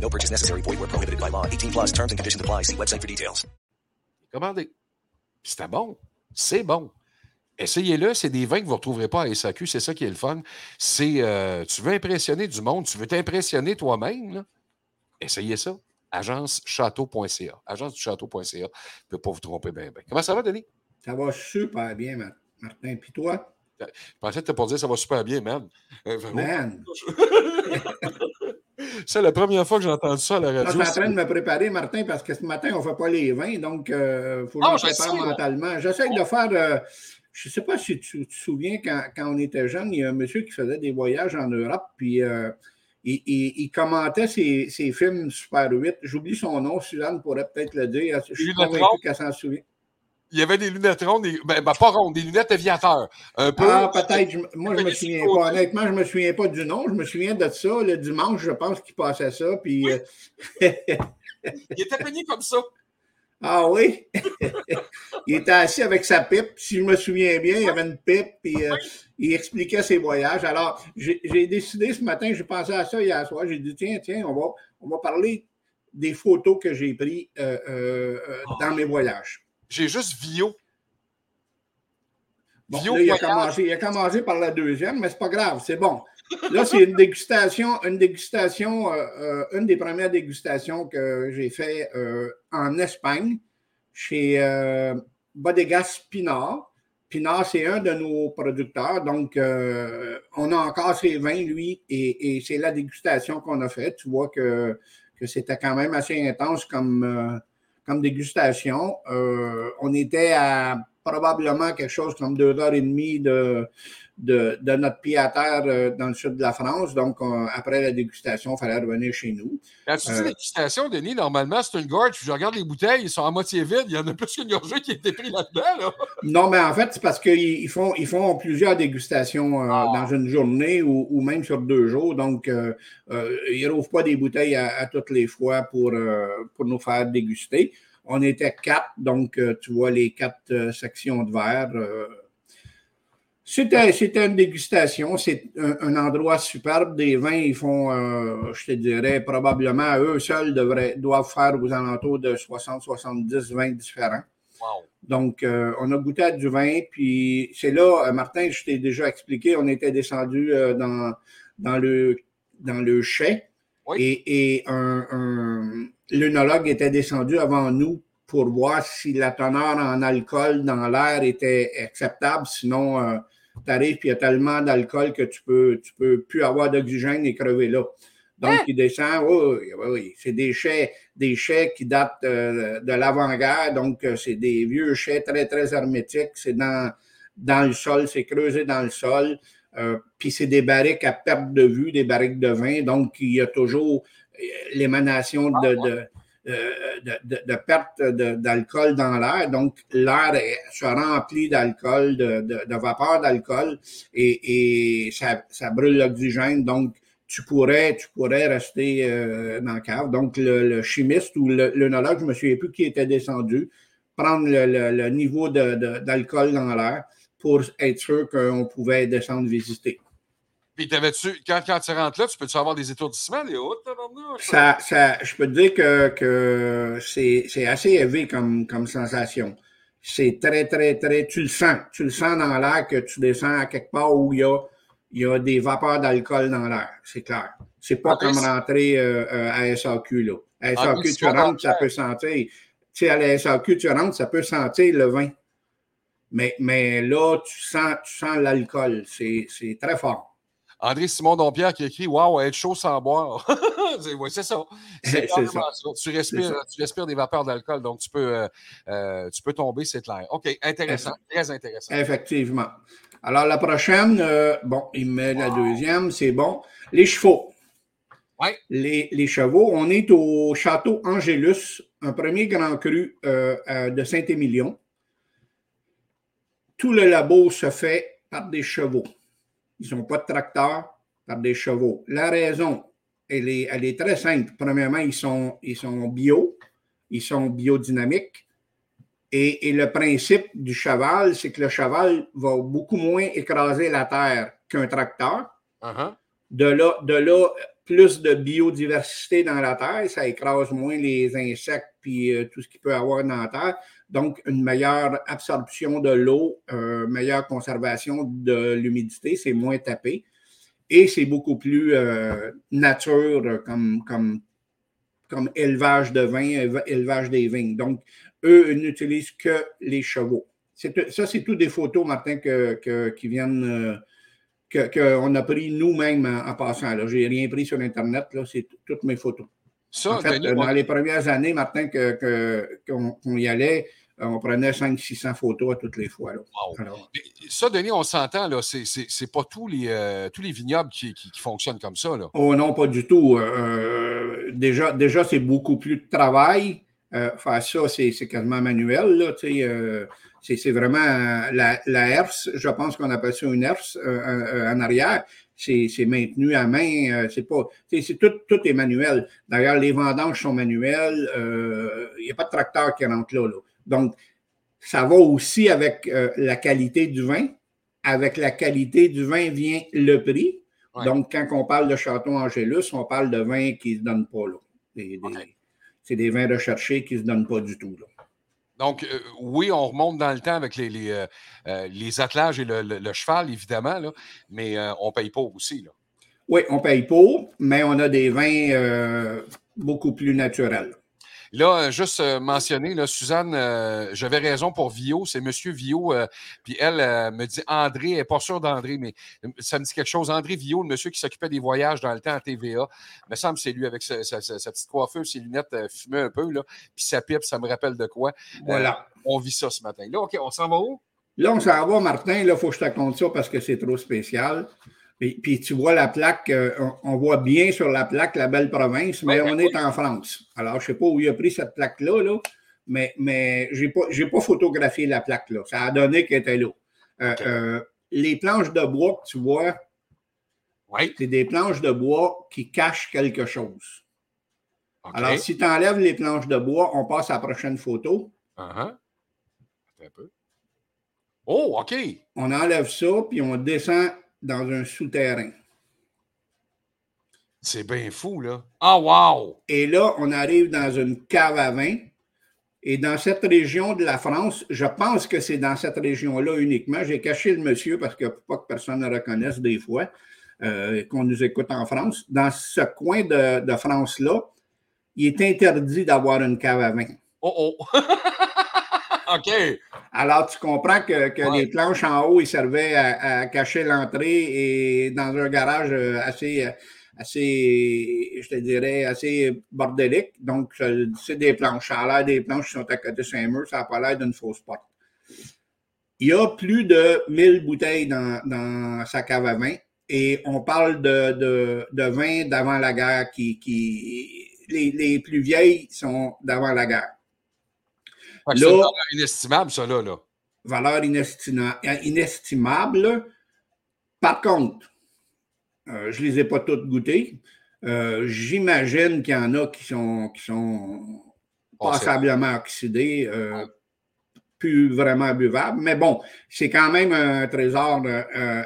No purchase necessary. Void where prohibited by law. 18 plus terms and conditions apply. See website for details. Commandez. C'était bon. C'est bon. Essayez-le, c'est des vins que vous ne retrouverez pas à SAQ, c'est ça qui est le fun. C'est, euh, tu veux impressionner du monde, tu veux t'impressionner toi-même, là? essayez ça. Agencechâteau.ca. Agenceduchâteau.ca. Ne peut pas vous tromper bien, bien. Comment ça va, Denis? Ça va super bien, Mar- Martin. Puis toi? Je pensais que tu pour dire ça va super bien, man. Euh, Man. C'est la première fois que j'ai entendu ça à la Je radio. suis en train de me préparer, Martin, parce que ce matin, on ne fait pas les vins, donc il faut que Ah, je je me prépare mentalement. J'essaie de faire. euh, je ne sais pas si tu te souviens, quand, quand on était jeune, il y a un monsieur qui faisait des voyages en Europe, puis euh, il, il- il commentait ses, ses films Super 8. J'oublie son nom, Suzanne pourrait peut-être le dire. Je suis convaincu qu'elle s'en souvient. Il y avait des lunettes rondes, des- ben, ben, pas rondes, des lunettes aviateurs. Un peu. Ah, peut-être. Moi, je me souviens pas. Honnêtement, je me souviens pas du nom. Je me souviens de ça. Le dimanche, je pense qu'il passait ça. Puis, euh, Il était peigné comme ça. ah oui? il était assis avec sa pipe. Si je me souviens bien, il y avait une pipe. Puis, euh, il expliquait ses voyages. Alors, j'ai décidé ce matin, j'ai pensé à ça hier soir. J'ai dit, tiens, tiens, on va, on va parler des photos que j'ai prises euh, euh, euh, dans mes voyages. J'ai juste Vio. Bon, Vio là, il, a commencé, il a commencé par la deuxième, mais c'est pas grave, c'est bon. Là, c'est une dégustation, une dégustation, euh, euh, une des premières dégustations que j'ai fait euh, en Espagne chez Bodegas Pinar. Pinar, c'est un de nos producteurs, donc on a encore ses vins, lui, et, et c'est la dégustation qu'on a faite. Tu vois que, que c'était quand même assez intense comme, comme dégustation. Euh, on était à probablement quelque chose comme deux heures et demie de, de, de notre pied à terre euh, dans le sud de la France. Donc, après la dégustation, il fallait revenir chez nous. Quand tu dis Euh, dégustation, Denis, normalement, c'est une gorge. Je regarde les bouteilles, ils sont à moitié vides. Il y en a plus qu'une gorgée qui a été prise là-dedans. Là. Non, mais en fait, c'est parce qu'ils ils font, ils font plusieurs dégustations euh, Ah. dans une journée ou, ou même sur deux jours. Donc, euh, euh, ils ne rouvrent pas des bouteilles à, à toutes les fois pour, pour nous faire déguster. On était quatre, donc euh, tu vois les quatre euh, sections de verre. euh, c'était, c'était une dégustation. C'est un, un endroit superbe. Des vins, ils font, euh, je te dirais, probablement, eux seuls devraient, doivent faire aux alentours de 60-70 vins différents. Wow. Donc, euh, on a goûté à du vin, puis c'est là, Martin, je t'ai déjà expliqué, on était descendu euh, dans, dans, le, dans le chai et, et un, un- l'œnologue était descendu avant nous pour voir si la teneur en alcool dans l'air était acceptable. Sinon, tu arrives puis il y a tellement d'alcool que tu peux, tu peux plus avoir d'oxygène et crever là. Donc, il descend, oui, oui, oui. C'est des chais, des chais qui datent euh, de l'avant-guerre. Donc, euh, c'est des vieux chais très, très hermétiques. C'est dans, dans le sol, c'est creusé dans le sol. Euh, puis c'est des barriques à perte de vue, des barriques de vin. Donc, il y a toujours l'émanation de, de, euh, perte d'alcool dans l'air. Donc, l'air se remplit d'alcool, de, vapeur d'alcool et, et ça, brûle l'oxygène. Donc, tu pourrais, rester euh, dans la cave. Donc, le, chimiste ou l'œnologue, je ne me souviens plus qui était descendu, prendre le, niveau d'alcool dans l'air pour être sûr qu'on pouvait descendre visiter. Puis, t'avais-tu, quand, quand tu rentres là, tu peux-tu avoir des étourdissements, les hautes? Ça, ça, je peux te dire que, que c'est c'est assez élevé comme, comme sensation. C'est très, très, très. Tu le sens. Tu le sens dans l'air que tu descends à quelque part où il y a, il y a des vapeurs d'alcool dans l'air. C'est clair. C'est pas André, comme rentrer euh, euh, à SAQ. Là. À André, SAQ, tu rentres, ça peut sentir. Tu sais, à la SAQ, tu rentres, ça peut sentir le vin. Mais, mais là, tu sens, tu sens l'alcool. C'est très fort. André Simon Dompierre qui écrit Waouh, être chaud sans boire. c'est ouais, ça. C'est. Tu respires, ça. tu respires des vapeurs d'alcool, donc tu peux, euh, euh, tu peux tomber, c'est clair. OK, intéressant, très intéressant. Effectivement. Alors, la prochaine, euh, bon, il met la deuxième, c'est bon. Les chevaux. Les, les chevaux, on est au château Angélus, un premier grand cru de Saint-Émilion. Tout le labo se fait par des chevaux. Ils n'ont pas de tracteur, par des chevaux. La raison, elle est, elle est très simple. Premièrement, ils sont, ils sont bio, ils sont biodynamiques. Et, et le principe du cheval, c'est que le cheval va beaucoup moins écraser la terre qu'un tracteur. Uh-huh. De là, de là, plus de biodiversité dans la terre, ça écrase moins les insectes puis euh, tout ce qu'il peut avoir dans la terre. Donc, une meilleure absorption de l'eau, euh, meilleure conservation de l'humidité, c'est moins tapé. Et c'est beaucoup plus euh, nature euh, comme, comme, comme élevage de vin, élevage des vignes. Donc, eux ils n'utilisent que les chevaux. Ça, c'est tout des photos, Martin, que, que- qui viennent, euh, qu'on a pris nous-mêmes en, passant. Je n'ai rien pris sur Internet, là, c'est toutes mes photos. Ça, en fait, dans les premières années, Martin, qu'on que, y allait, on prenait 500-600 photos à toutes les fois. ça, Denis, on s'entend, là, c'est pas tous les, euh, tous les vignobles qui, qui, fonctionnent comme ça. Là. Oh non, pas du tout. Euh, déjà, déjà c'est beaucoup plus de travail. Euh, faire ça, c'est quasiment manuel. Là, c'est vraiment la, la herse, je pense qu'on appelle ça une herse en arrière. C'est maintenu à main. c'est pas, c'est tout, tout est manuel. D'ailleurs, les vendanges sont manuelles. Il n'y a pas de tracteur qui rentre là. là. Donc, ça va aussi avec euh, la qualité du vin. Avec la qualité du vin vient le prix. Donc, quand on parle de Château Angélus, on parle de vins qui ne se donnent pas là. C'est des vins recherchés qui ne se donnent pas du tout. Là. Donc, euh, oui, on remonte dans le temps avec les, les, euh, les attelages et le, cheval, évidemment, là, mais on paye pas aussi. Là. Oui, on paye pas, mais on a des vins beaucoup plus naturels. Là, euh, juste euh, mentionner, là, Suzanne, euh, j'avais raison pour Vio, c'est Monsieur Vio. puis elle me dit André, elle n'est pas sûre d'André, mais ça me dit quelque chose. André Vio, le monsieur qui s'occupait des voyages dans le temps à TVA. Il me semble que c'est lui avec sa, petite coiffure, ses lunettes fumées un peu, là, puis sa pipe, ça me rappelle de quoi. Voilà. on vit ça ce matin. Là, OK, on s'en va où? Là, on s'en va, Martin. Là, il faut que je te raconte ça parce que c'est trop spécial. Puis, tu vois la plaque, euh, on, voit bien sur la plaque la belle province, mais on est en France. Alors, je ne sais pas où il a pris cette plaque-là, là, mais, mais je n'ai pas, pas, photographié la plaque-là. Ça a donné qu'elle était là. Euh, euh, les planches de bois que tu vois, c'est des planches de bois qui cachent quelque chose. Alors, si tu enlèves les planches de bois, on passe à la prochaine photo. Un peu. Oh, OK. On enlève ça, puis on descend dans un souterrain. C'est bien fou, là. Ah, wow! Et là, on arrive dans une cave à vin. Et dans cette région de la France, je pense que c'est dans cette région-là uniquement. J'ai caché le monsieur parce que pas que personne ne reconnaisse des fois euh, qu'on nous écoute en France. Dans ce coin de, de France-là, il est interdit d'avoir une cave à vin. Oh oh! OK. Alors, tu comprends que, les planches en haut, ils servaient à, cacher l'entrée et dans un garage euh, assez, euh, assez, je te dirais, assez bordélique. Donc, c'est des planches. Ça a l'air des planches qui sont à côté de Saint-Mur. Ça n'a pas l'air d'une fausse porte. Il y a plus de 1000 bouteilles dans, dans sa cave à vin et on parle de, de, de vin d'avant la guerre qui, qui les, les plus vieilles sont d'avant la guerre. C'est une valeur inestimable, ça, là. Valeur inestimable. Par contre, euh, je ne les ai pas toutes goûtées. Euh, j'imagine qu'il y en a qui sont, qui sont passablement oxydés, euh, plus vraiment buvables. Mais bon, c'est quand même un trésor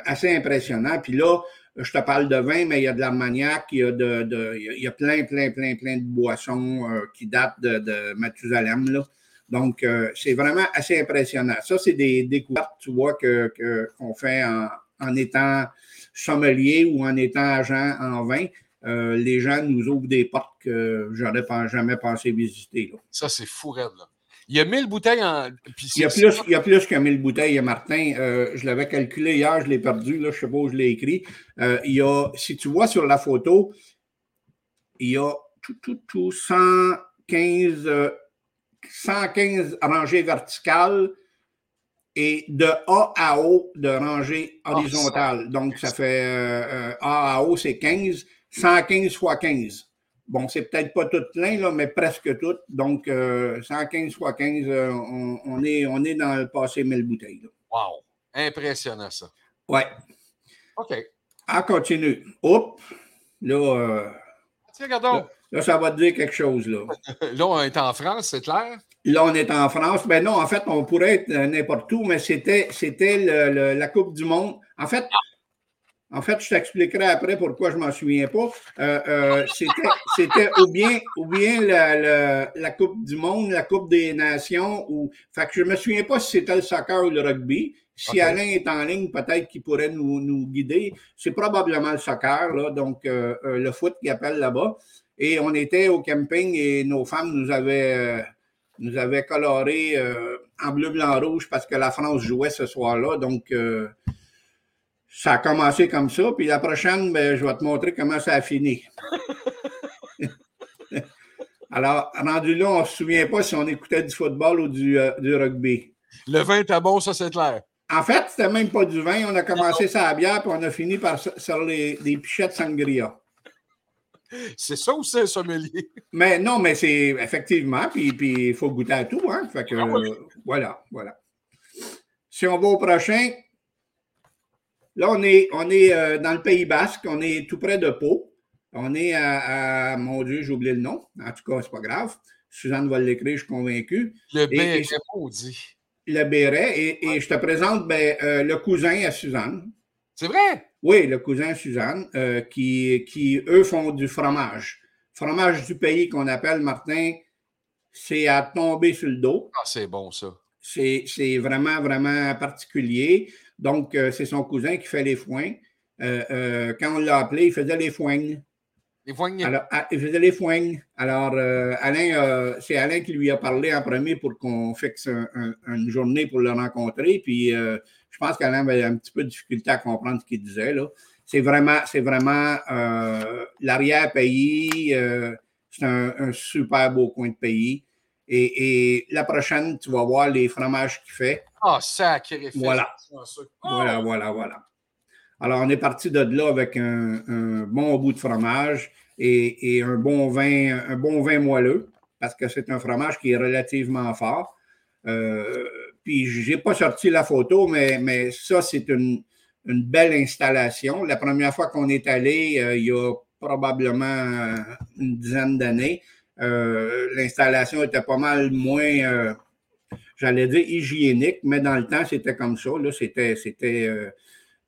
assez impressionnant. Puis là, je te parle de vin, mais il y a de l'armagnac, il y a, de, il y a plein, plein, plein, plein de boissons qui datent de, de Mathusalem. Là. Donc, euh, c'est vraiment assez impressionnant. Ça, c'est des découvertes, tu vois, qu'on que, fait en, étant sommelier ou en étant agent en vin. Euh, les gens nous ouvrent des portes que j'aurais jamais pensé visiter. Ça, c'est fou, là. Il y a 1000 bouteilles en. il, y a plus, il y a plus que 1000 bouteilles, Martin. Euh, je l'avais calculé hier, je l'ai perdu, là, je ne sais pas où je l'ai écrit. il y a, si tu vois sur la photo, il y a tout, tout, tout 115 115 rangées verticales et de A à O de rangées ah, horizontales. Donc, ça fait euh, euh, A à O, c'est 15. 115 fois 15. Bon, c'est peut-être pas tout plein, là, mais presque tout. Donc, 115 euh, fois 15, on, est, on est dans le passé 1000 bouteilles. Wow! Impressionnant, ça. Ouais. OK. On continue. Hop! Là, Tiens, regardons. Là, ça va te dire quelque chose. Là. là, on est en France, c'est clair? Là, on est en France. Ben non, en fait, on pourrait être n'importe où, mais c'était, c'était la Coupe du Monde. En fait, en fait, je t'expliquerai après pourquoi je ne m'en souviens pas. Euh, euh, c'était, ou bien, ou bien la, Coupe du Monde, la Coupe des Nations. Ou... Fait que je ne me souviens pas si c'était le soccer ou le rugby. Si Alain est en ligne, peut-être qu'il pourrait nous, guider. C'est probablement le soccer, là, donc euh, le foot qui appelle là-bas. Et on était au camping et nos femmes nous avaient, euh, nous avaient coloré euh, en bleu, blanc, rouge parce que la France jouait ce soir-là. Donc, euh, Ça a commencé comme ça, puis la prochaine, ben, je vais te montrer comment ça a fini. Alors, rendu là, on ne se souvient pas si on écoutait du football ou du, euh, du rugby. Le vin était bon, ça, c'est clair. En fait, c'était même pas du vin. On a commencé ça à bière, puis on a fini par sur les, des pichettes sangria. C'est ça ou c'est un sommelier? Mais non, mais c'est effectivement, puis il faut goûter à tout. Hein? Fait que, Ah oui. euh, voilà, voilà. Si on va au prochain, là, on est, on est euh, dans le Pays Basque, on est tout près de Pau. On est à, à- mon Dieu, j'ai oublié le nom. En tout cas, c'est pas grave. Suzanne va l'écrire, je suis convaincu. Le Et- béret et- maudit. le béret. Et, et je te présente ben, euh, le cousin à Suzanne. C'est vrai? Oui, le cousin Suzanne, euh, qui, qui, eux, font du fromage. Fromage du pays qu'on appelle, Martin, c'est à tomber sur le dos. Ah, c'est bon, ça. C'est c'est vraiment, vraiment particulier. Donc, euh, c'est son cousin qui fait les foins. Euh, quand on l'a appelé, il faisait les foignes. Les poignets. Alors, ah, il faisait les foignes. Alors, Alain, c'est Alain qui lui a parlé en premier pour qu'on fixe un- un- une journée pour le rencontrer. Puis, pense qu'Alain avait un petit peu de difficulté à comprendre ce qu'il disait. là. C'est vraiment, c'est vraiment euh, l'arrière-pays. euh, c'est un, un super beau coin de pays. Et, et la prochaine, tu vas voir les fromages qu'il fait. Ah, sacré Voilà. Voilà, voilà, voilà. Alors, on est parti de là avec un, un bon bout de fromage et, et un, bon vin, un bon vin moelleux, parce que c'est un fromage qui est relativement fort. Euh, puis, je n'ai pas sorti la photo, mais, mais ça, c'est une, une belle installation. La première fois qu'on est allé, euh, il y a probablement une dizaine d'années, euh, l'installation était pas mal moins, euh, j'allais dire hygiénique, mais dans le temps, c'était comme ça. Là, c'était, c'était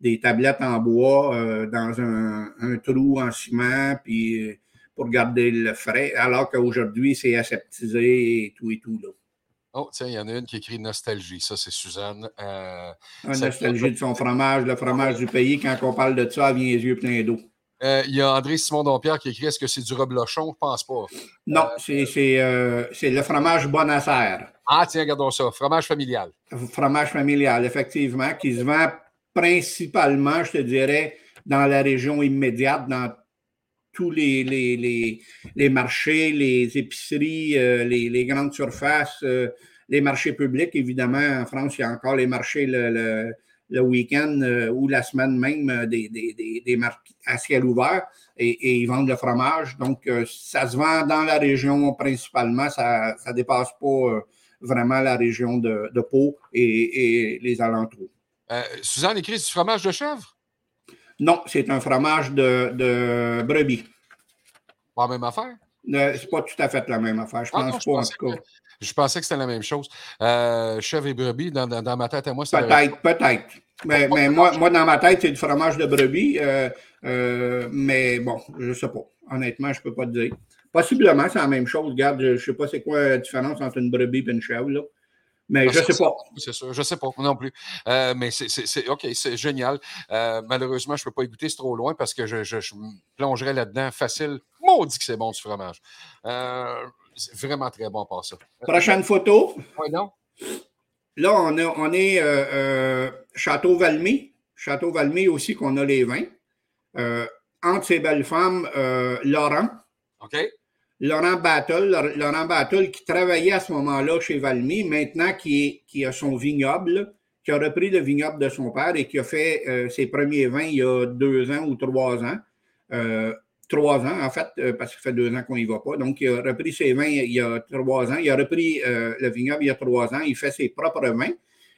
des tablettes en bois dans un, un trou en ciment, puis pour garder le frais, alors qu'aujourd'hui, c'est aseptisé et tout et tout. Là. Oh, tiens, il y en a une qui écrit nostalgie. Ça, c'est Suzanne. Euh, ça- nostalgie de son fromage, le fromage du pays. Quand on parle de ça, elle vient les yeux pleins d'eau. Euh, il y a André Simon Dompierre qui écrit Est-ce que c'est du reblochon? Je pense pas. Non, c'est, euh, c'est le fromage Bonasser. Ah, tiens, regardons ça. Fromage familial. fromage familial, effectivement, qui se vend principalement, je te dirais, dans la région immédiate, dans tous les, les, les, les marchés, les épiceries, euh, les, grandes surfaces, euh, les marchés publics. Évidemment, en France, il y a encore les marchés le, le, le week-end euh, ou la semaine même des, des, des, des marques à ciel ouvert et, ils vendent le fromage. Donc, ça se vend dans la région principalement. Ça ne dépasse pas vraiment la région de, de Pau et, et les alentours. Suzanne écrit du fromage de chèvre? Non, c'est un fromage de, de brebis. Pas la même affaire? Euh, C'est pas tout à fait la même affaire. Je Ah pense non, je pas, en tout cas. Je pensais que c'était la même chose. Euh, chèvre et brebis, dans, dans, dans ma tête à moi, c'est la- Peut-être, peut-être. Mais, mais moi, moi, dans ma tête, c'est du fromage de brebis. euh, euh, mais bon, je ne sais pas. Honnêtement, je ne peux pas te dire. Possiblement, c'est la même chose. Regarde, je ne sais pas c'est quoi la différence entre une brebis et une chèvre. Là. Mais Ah, je ne sais pas. C'est sûr, je sais pas moi non plus. Euh, mais c'est- OK, c'est génial. Euh, malheureusement, je ne peux pas y goûter, c'est trop loin parce que je, je- plongerais là-dedans facile. Maudit que c'est bon du fromage. Euh, c'est vraiment très bon par ça. Prochaine photo. Ouais, non? Là, on, a- on est euh, euh, Château-Valmy. Château-Valmy aussi qu'on a les vins. Entre ces belles femmes, Laurent. OK. Laurent Battle, Laur- Laurent qui travaillait à ce moment-là chez Valmy, maintenant qui, est- qui a son vignoble, qui a repris le vignoble de son père et qui a fait euh, ses premiers vins il y a deux ans ou trois ans. Euh, trois ans, en fait, euh, parce ça fait deux ans qu'on n'y va pas. Donc, il a repris ses vins il y a trois ans. Il a repris le vignoble il y a trois ans. Il fait ses propres vins.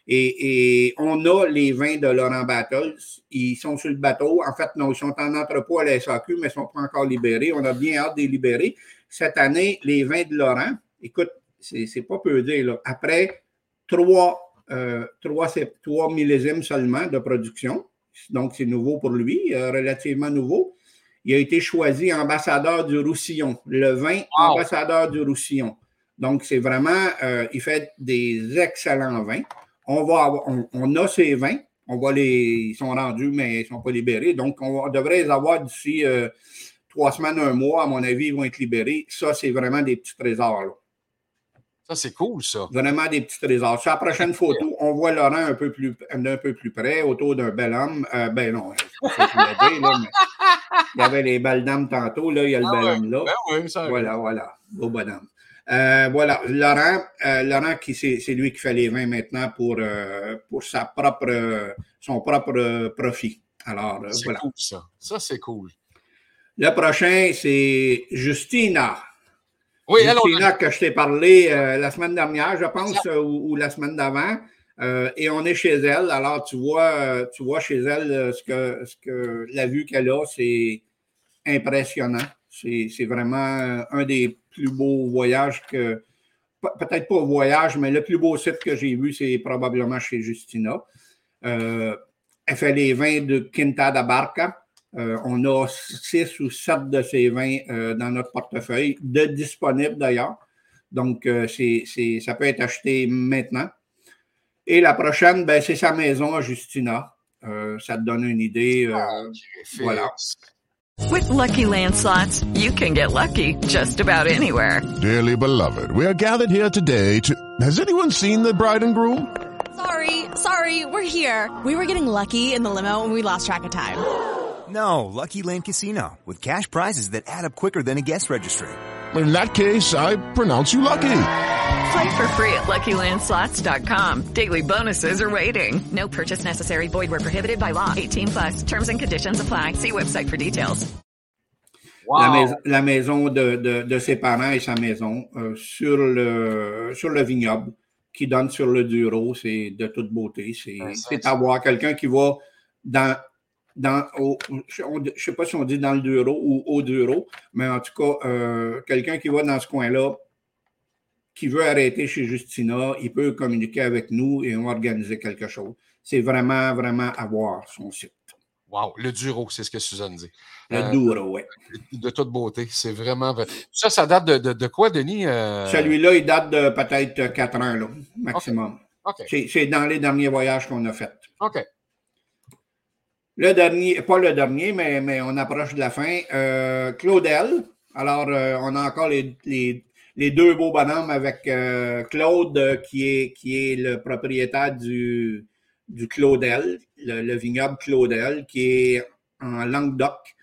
Et, et on a les vins de Laurent Battle. Ils sont sur le bateau. En fait, non, ils sont en entrepôt à la SAQ, mais ils ne sont pas encore libérés. On a bien hâte de les libérer. Cette année, les vins de Laurent, écoute, c'est pas peu dire. Là. Après trois, euh, trois, trois millésimes seulement de production, donc c'est nouveau pour lui, euh, relativement nouveau. Il a été choisi ambassadeur du Roussillon, le vin ambassadeur du Roussillon. Donc, c'est vraiment, euh, il fait des excellents vins. On, va avoir- on, on a ces vins, on va les, ils sont rendus, mais ils ne sont pas libérés. Donc, on devrait les avoir d'ici euh, trois semaines, un mois. À mon avis, ils vont être libérés. Ça, c'est vraiment des petits trésors. là. Ça, c'est cool, ça. Vraiment des petits trésors. Sur la prochaine photo, on voit Laurent un peu plus, un peu plus près, autour d'un bel homme. Euh, ben non, dire, là, mais il y avait les belles dames tantôt, là, il y a le Ah bel ouais. homme là. Ben oui, ça Voilà, voilà. Beau bonhomme. Euh, voilà, Laurent, euh, Laurent qui c'est lui qui fait les vins maintenant pour, pour sa propre, son propre profit. Alors, C'est voilà. cool, ça. Ça, c'est cool. Le prochain, c'est Justina. Oui, alors. Justina, que je t'ai parlé euh, la semaine dernière, je pense, euh, ou, ou la semaine d'avant. Euh, et on est chez elle. Alors, tu vois, tu vois chez elle ce que, ce que la vue qu'elle a, c'est impressionnant. C'est c'est vraiment un des plus beaux voyages que. pe- Peut-être pas voyage, mais le plus beau site que j'ai vu, c'est probablement chez Justina. Elle fait les vins de Quinta da Barca. Euh, on a six ou sept de ces vins euh, dans notre portefeuille, de disponibles d'ailleurs. Donc, euh, c'est, c'est- ça peut être acheté maintenant. Et la prochaine, ben, c'est sa maison à Justina. Euh, ça te donne une idée. euh, voilà. With Lucky Land slots, you can get lucky just about anywhere. Dearly beloved, we are gathered here today to. Has anyone seen the bride and groom? Sorry, sorry, we're here. We were getting lucky in the limo and we lost track of time. No, Lucky Land Casino, with cash prizes that add up quicker than a guest registry. In that case, I pronounce you lucky. Play for free at LuckyLandSlots.com. Daily bonuses are waiting. No purchase necessary. Void where prohibited by law. 18 plus. Terms and conditions apply. See website for details. La, maison, la maison de, de, de ses parents et sa maison euh, sur, le, sur le vignoble qui donne sur le Duro. C'est de toute beauté. C'est, c'est à voir quelqu'un qui va dans. Dans, au- je ne sais pas si on dit dans le Duro ou au Duro, mais en tout cas, euh, quelqu'un qui va dans ce coin-là, qui veut arrêter chez Justina, il peut communiquer avec nous et on va organiser quelque chose. C'est vraiment, vraiment à voir son site. Wow, le Duro, c'est ce que Suzanne dit. Le Duro, oui. De toute beauté. C'est vraiment. vrai. Ça, ça date de, de, de quoi, Denis? Euh, Celui-là, il date de peut-être 4 ans, là, maximum. C'est dans les derniers voyages qu'on a faits. OK. Le dernier, pas le dernier, mais, on approche de la fin. Euh, Claudel. Alors, euh, on a encore les, deux beaux bonhommes avec euh, Claude, qui est, le propriétaire du, Claudel, le, le vignoble Claudel, qui est en Languedoc.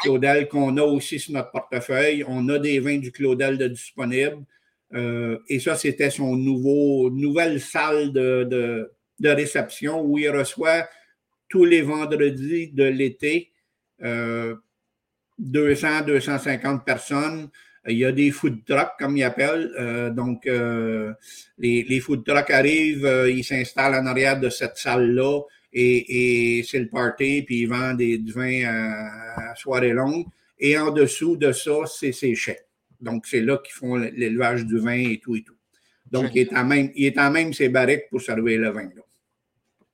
Claudel qu'on a aussi sur notre portefeuille. On a des vins du Claudel de disponibles. Et ça, c'était son nouveau, nouvelle salle de réception où il reçoit tous les vendredis de l'été euh, 200, 250 personnes. Il y a des food trucks, comme ils appellent. Euh, donc, euh, les, les food trucks arrivent, euh, ils s'installent en arrière de cette salle-là et, et c'est le party, puis ils vendent des, du vin à, à soirée longue. Et en dessous de ça, c'est ses chais. Donc, c'est là qu'ils font l'élevage du vin et tout et tout. Donc, il est, en même, il est en même ses barriques pour servir le vin. Là.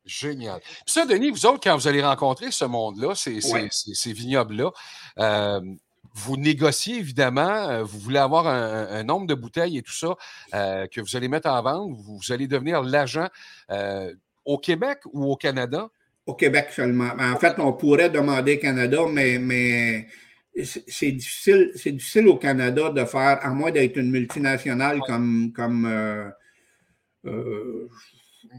Génial. Puis ça, Denis, vous autres, quand vous allez rencontrer ce monde-là, ces, ces- Ouais. ces- ces vignobles-là, euh, vous négociez évidemment, euh, vous voulez avoir un, un nombre de bouteilles et tout ça euh, que vous allez mettre en vente, vous, vous allez devenir l'agent euh, au Québec ou au Canada? Au Québec seulement. Ben, En fait, on pourrait demander Canada, mais, mais c'est difficile, c'est difficile au Canada de faire, à moins d'être une multinationale comme, comme euh,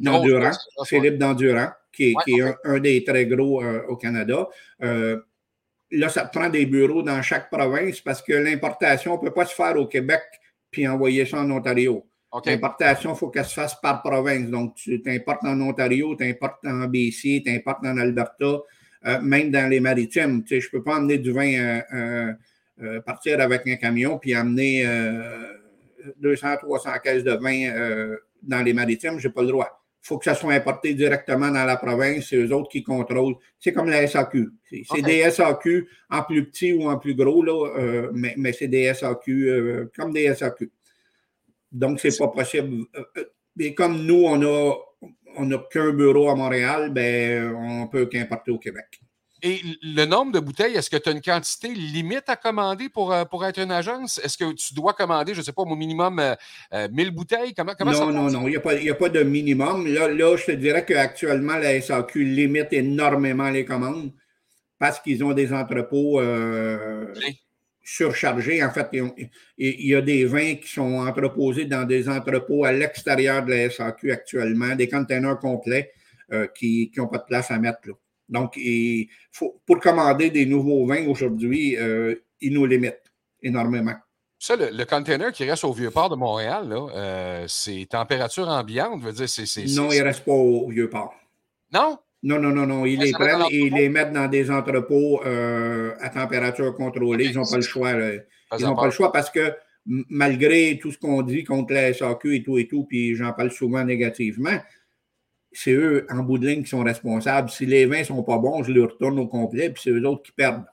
D'Endurant, Philippe D'Endurant, qui est, qui est un, un des très gros euh, au Canada. Euh, là, ça prend des bureaux dans chaque province parce que l'importation ne peut pas se faire au Québec puis envoyer ça en Ontario. L'importation, il faut qu'elle se fasse par province. Donc, tu t'importes en Ontario, tu importes en BC, tu importes en Alberta, euh, même dans les maritimes. Tu sais, je ne peux pas emmener du vin, partir avec un camion puis emmener 200, 300 caisses de vin dans les maritimes. Je n'ai pas le droit. Il faut que ça soit importé directement dans la province. C'est eux autres qui contrôlent. C'est comme la SAQ. C'est des SAQ en plus petit ou en plus gros, là, euh, mais, mais c'est des SAQ euh, comme des SAQ. Donc, c'est pas possible. Euh, Et comme nous, on a on n'a qu'un bureau à Montréal, ben, on peut qu'importer au Québec. Et le nombre de bouteilles, est-ce que tu as une quantité limite à commander pour, euh, pour être une agence? Est-ce que tu dois commander, je ne sais pas, au minimum euh, euh, 1000 bouteilles? Comment, comment ça non, non, non, il n'y a, a pas de minimum. Là, là, je te dirais qu'actuellement, la SAQ limite énormément les commandes parce qu'ils ont des entrepôts euh, surchargés. En fait, il y a des vins qui sont entreposés dans des entrepôts à l'extérieur de la SAQ actuellement, des containers complets euh, qui n'ont pas de place à mettre là. Donc, il faut, pour commander des nouveaux vins aujourd'hui, euh, ils nous limitent énormément. Ça, le, container qui reste au Vieux-Port de Montréal, euh, c'est température ambiante, veut dire, c'est. Non, il ne reste pas au Vieux-Port. Non? Non, non, non, non. Ils les prennent et ils les mettent dans des entrepôts euh, à température contrôlée. ils n'ont pas le choix. Ils n'ont pas le choix parce que malgré tout ce qu'on dit contre la SAQ et tout et tout, puis j'en parle souvent négativement, c'est eux, en bout de ligne, qui sont responsables. Si les vins ne sont pas bons, je les retourne au complet, puis c'est eux autres qui perdent.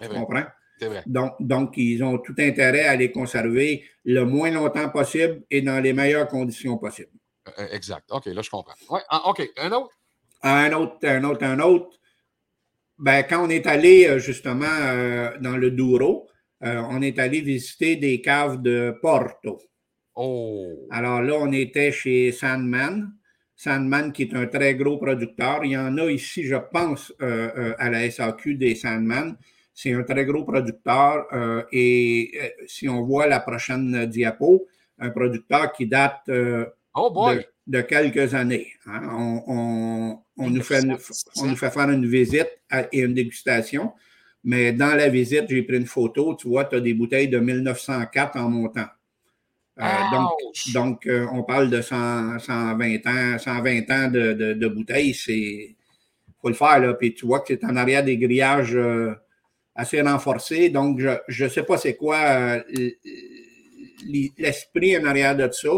Tu comprends? Vrai. Donc, donc, ils ont tout intérêt à les conserver le moins longtemps possible et dans les meilleures conditions possibles. Euh, exact. OK, là, je comprends. Ouais, ah, OK. Un autre? Un autre, un autre, un autre. Ben, quand on est allé euh, justement euh, dans le Douro, on est allé visiter des caves de Porto. Oh. Alors là, on était chez Sandman. Sandman, qui est un très gros producteur. Il y en a ici, je pense, euh, euh, à la SAQ des Sandman. C'est un très gros producteur. Euh, et si on voit la prochaine diapo, un producteur qui date oh de, quelques années. Hein. On, nous fait, on nous fait faire une visite et une dégustation. Mais dans la visite, j'ai pris une photo. Tu vois, tu as des bouteilles de 1904 en montant. Euh, donc, donc euh, on parle de 120 ans, 120 ans de, de, de bouteilles. Il faut le faire. Là. Puis tu vois que c'est en arrière des grillages euh, assez renforcés. Donc, je ne sais pas c'est quoi l'esprit en arrière de ça.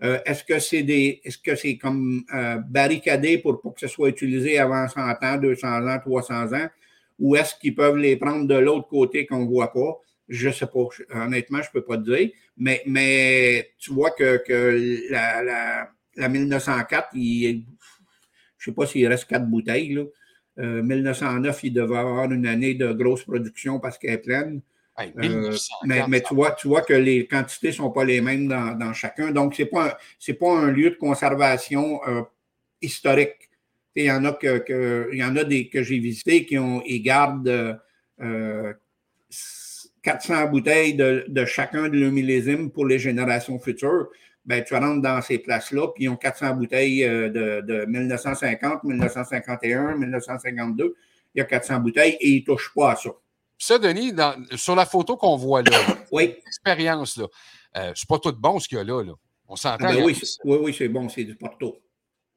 est-ce que c'est des est-ce que c'est comme barricadé pour, pour que ce soit utilisé avant 100 ans, 200 ans, 300 ans? Ou est-ce qu'ils peuvent les prendre de l'autre côté qu'on ne voit pas? Je ne sais pas. Honnêtement, je ne peux pas te dire. Mais, mais tu vois que, que la, la, la 1904, il, je ne sais pas s'il reste quatre bouteilles. Là. 1909, euh, il devait avoir une année de grosse production parce qu'elle est pleine. Euh, mais, mais tu, vois, tu vois que les quantités ne sont pas les mêmes dans, dans chacun. Donc, ce n'est pas, un, pas un lieu de conservation euh, historique. Il y en a que, que, il y en a des que j'ai visités qui ont, ils gardent 400 bouteilles de, de chacun de millésimes pour les générations futures, ben, tu rentres dans ces places-là, puis ils ont 400 bouteilles euh, de, de 1950, 1951, 1952. Il y a 400 bouteilles et ils ne touchent pas à ça. Ça, Denis, dans, sur la photo qu'on voit là, oui. l'expérience, là, euh, c'est pas tout bon ce qu'il y a là. là. On s'entend. Ah ben oui, oui, oui, c'est bon, c'est du Porto.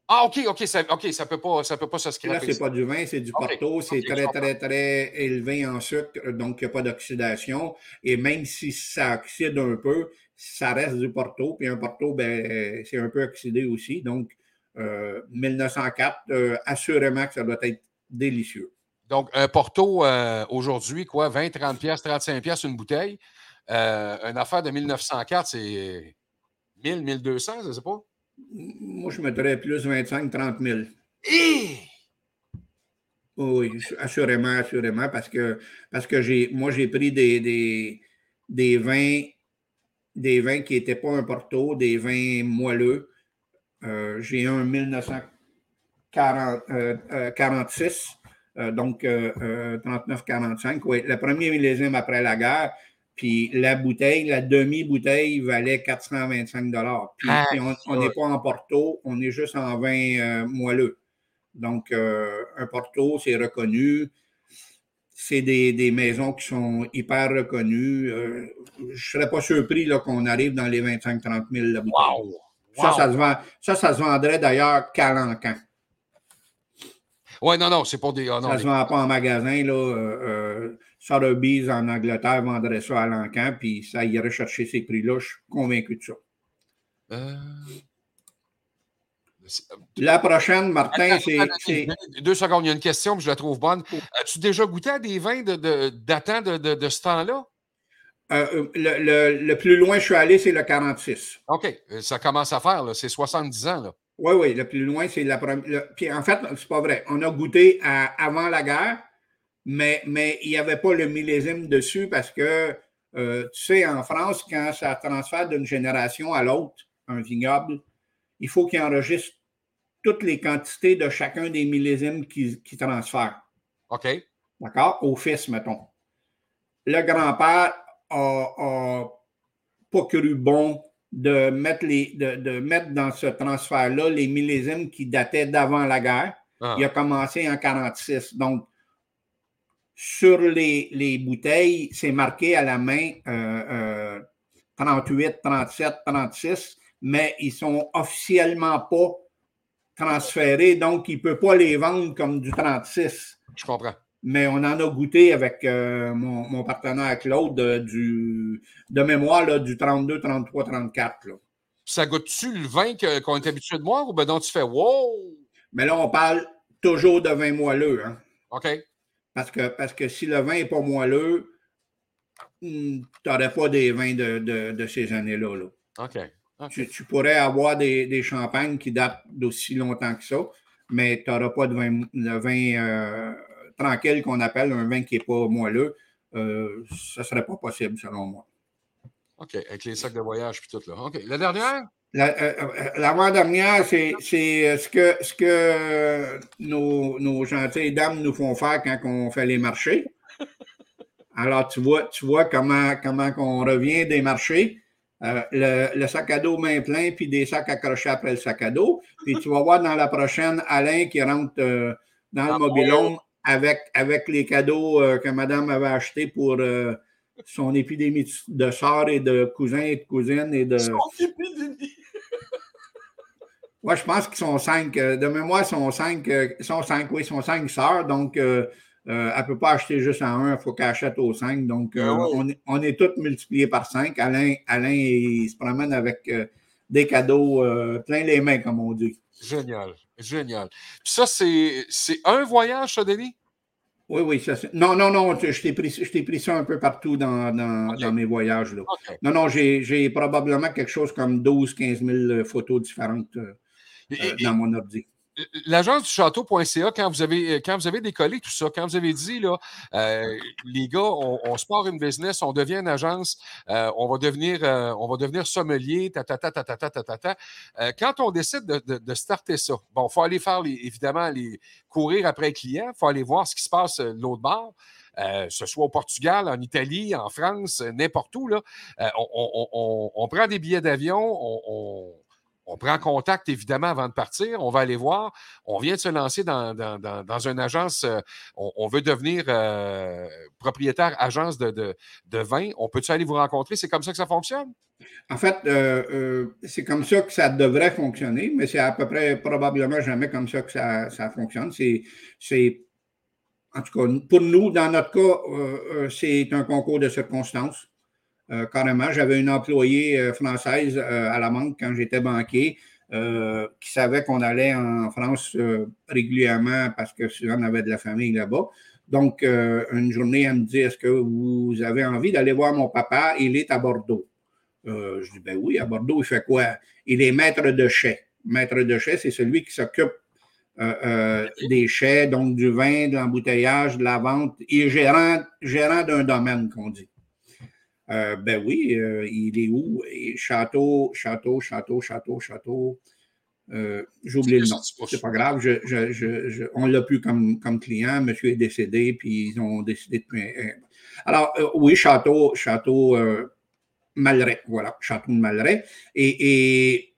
Ah, OK, OK, ça ne ça peut, pas, ça peut pas se scraper. Là, ce n'est pas du vin, c'est du Porto. c'est très, très, très élevé en sucre, donc il n'y a pas d'oxydation. Et même si ça oxyde un peu, ça reste du Porto. Puis un Porto, ben, c'est un peu oxydé aussi. Donc, 1904, euh, euh, assurément que ça doit être délicieux. Donc, un Porto, euh, aujourd'hui, quoi, 20, 30 pièces, 35 pièces une bouteille. une affaire de 1904, c'est 1000, 1200, je ne sais pas. Moi, je mettrais plus 25, 30 000. Oui, assurément, assurément, parce que, parce que j'ai, moi, j'ai pris des, des, des, vins, des vins qui n'étaient pas un Porto, des vins moelleux. Euh, j'ai un 1946, euh, euh, donc 39-45. Oui, le premier millésime après la guerre. Puis la bouteille, la demi-bouteille valait 425 Puis, ah, on n'est pas en Porto, on est juste en vin euh, moelleux. Donc, euh, un Porto, c'est reconnu. C'est des, maisons qui sont hyper reconnues. Euh, je ne serais pas surpris qu'on arrive dans les 25-30 000 la bouteille. Ça, ça se, vend, ça, ça se vendrait d'ailleurs qu'à l'encan. Oui, non, non, c'est pour des. Ah, ça ne se vend pas en magasin. Là, Sotheby's en Angleterre vendrait ça à l'encan, puis ça irait chercher ces prix-là. Je suis convaincu de ça. Euh, la prochaine, Martin, c'est. Deux secondes, il y a une question, mais je la trouve bonne. As-tu déjà goûté à des vins datant de, de, de, ce temps-là? Euh, le, le, plus loin je suis allé, c'est le 46. OK. Ça commence à faire, c'est 70 ans. Là. Oui, oui, le plus loin, c'est la première. Puis en fait, c'est pas vrai. On a goûté à, avant la guerre, mais, mais il n'y avait pas le millésime dessus parce que, euh, tu sais, en France, quand ça transfère d'une génération à l'autre, un vignoble, il faut qu'il enregistre toutes les quantités de chacun des millésimes qui, qui transfèrent. OK. D'accord? Au fils, mettons. le grand-père a, pas cru bon de mettre, les, de, mettre dans ce transfert-là les millésimes qui dataient d'avant la guerre. Ah. Il a commencé en 46. Donc, sur les, bouteilles, c'est marqué à la main 38, 37, 36, mais ils sont officiellement pas transférés, donc il ne peut pas les vendre comme du 36. Je comprends. Mais on en a goûté avec euh, mon, partenaire Claude euh, du, de mémoire du 32, 33, 34. Ça goûte-tu le vin qu'on est habitué de boire ou ben donc tu fais wow? Mais là, on parle toujours de vin moelleux. Hein? OK. Parce que, parce que si le vin n'est pas moelleux, hmm, tu n'aurais pas des vins de, ces années-là. Là. OK. Tu, pourrais avoir des, champagnes qui datent d'aussi longtemps que ça, mais tu n'auras pas de vin, vin euh, tranquille qu'on appelle un vin qui n'est pas moelleux. Euh, ça ne serait pas possible, selon moi. OK, avec les sacs de voyage et tout là. OK. La dernière? Euh, l'avant-dernière, c'est ce que, ce que nos, nos, gentilles dames nous font faire quand on fait les marchés. Alors, tu vois, tu vois comment, comment on revient des marchés. Euh, le, sac à dos main plein, puis des sacs accrochés après le sac à dos. Puis tu vas voir dans la prochaine Alain qui rentre euh, dans le ah, mobilhome avec, avec les cadeaux euh, que madame avait achetés pour son épidémie de soeurs et de cousins et de cousines et de. Son épidémie! Moi, je pense qu'ils sont cinq. De mémoire, ils sont cinq. Ils sont cinq, oui, ils sont cinq sœurs. Donc, euh, elle ne peut pas acheter juste à un, il faut qu'elle achète aux cinq. Donc, euh, ah on, est, on, est tous multipliés par cinq. Alain, Alain il se promène avec euh, des cadeaux plein les mains, comme on dit. Génial, génial. Puis ça, c'est un voyage, ça, Denis? Oui, oui. Ça, non, non, non, je t'ai pris, pris, ça un peu partout dans, dans, mes voyages. Là. Non, non, j'ai probablement quelque chose comme 12 15 000 photos différentes dans mon ordi l'agence du château.ca, quand vous avez euh, quand vous avez décollé tout ça, quand vous avez dit là, euh, les gars, on, on, se part une business, on devient une agence, euh, on va devenir euh, on va devenir sommelier, ta ta ta ta ta ta ta, ta. Euh, quand on décide de, de, de, starter ça, bon, faut aller faire les, évidemment les courir après les clients, faut aller voir ce qui se passe euh, l'autre bord. Euh, ce soit au Portugal, en Italie, en France, n'importe où, là, euh, on, on, on, on, prend des billets d'avion, on, on prend contact, évidemment, avant de partir. On va aller voir. On vient de se lancer dans, une agence. Euh, on, veut devenir euh, propriétaire agence de, vin. On peut-tu aller vous rencontrer? C'est comme ça que ça fonctionne? En fait, euh, c'est comme ça que ça devrait fonctionner, mais c'est à peu près probablement jamais comme ça que ça, ça fonctionne. C'est, en tout cas, pour nous, dans notre cas, c'est un concours de circonstances. Euh, carrément. J'avais une employée euh, française euh, à la banque quand j'étais banquier qui savait qu'on allait en France régulièrement parce que souvent on avait de la famille là-bas. Donc, une journée, elle me dit Est-ce que vous avez envie d'aller voir mon papa? Il est à Bordeaux. je dis Ben oui, à Bordeaux, il fait quoi? Il est maître de chais. Maître de chais, c'est celui qui s'occupe des chais, donc du vin, de l'embouteillage, de la vente. Il est gérant, gérant d'un domaine, qu'on dit. Euh, ben oui, euh, il est où? château, château, château, château, château. Euh, J'oublie le nom. C'est pas grave. on l'a plus comme, comme client. Monsieur est décédé, puis ils ont décidé de. Alors, oui, château, château Malray. Voilà, château de Malray. et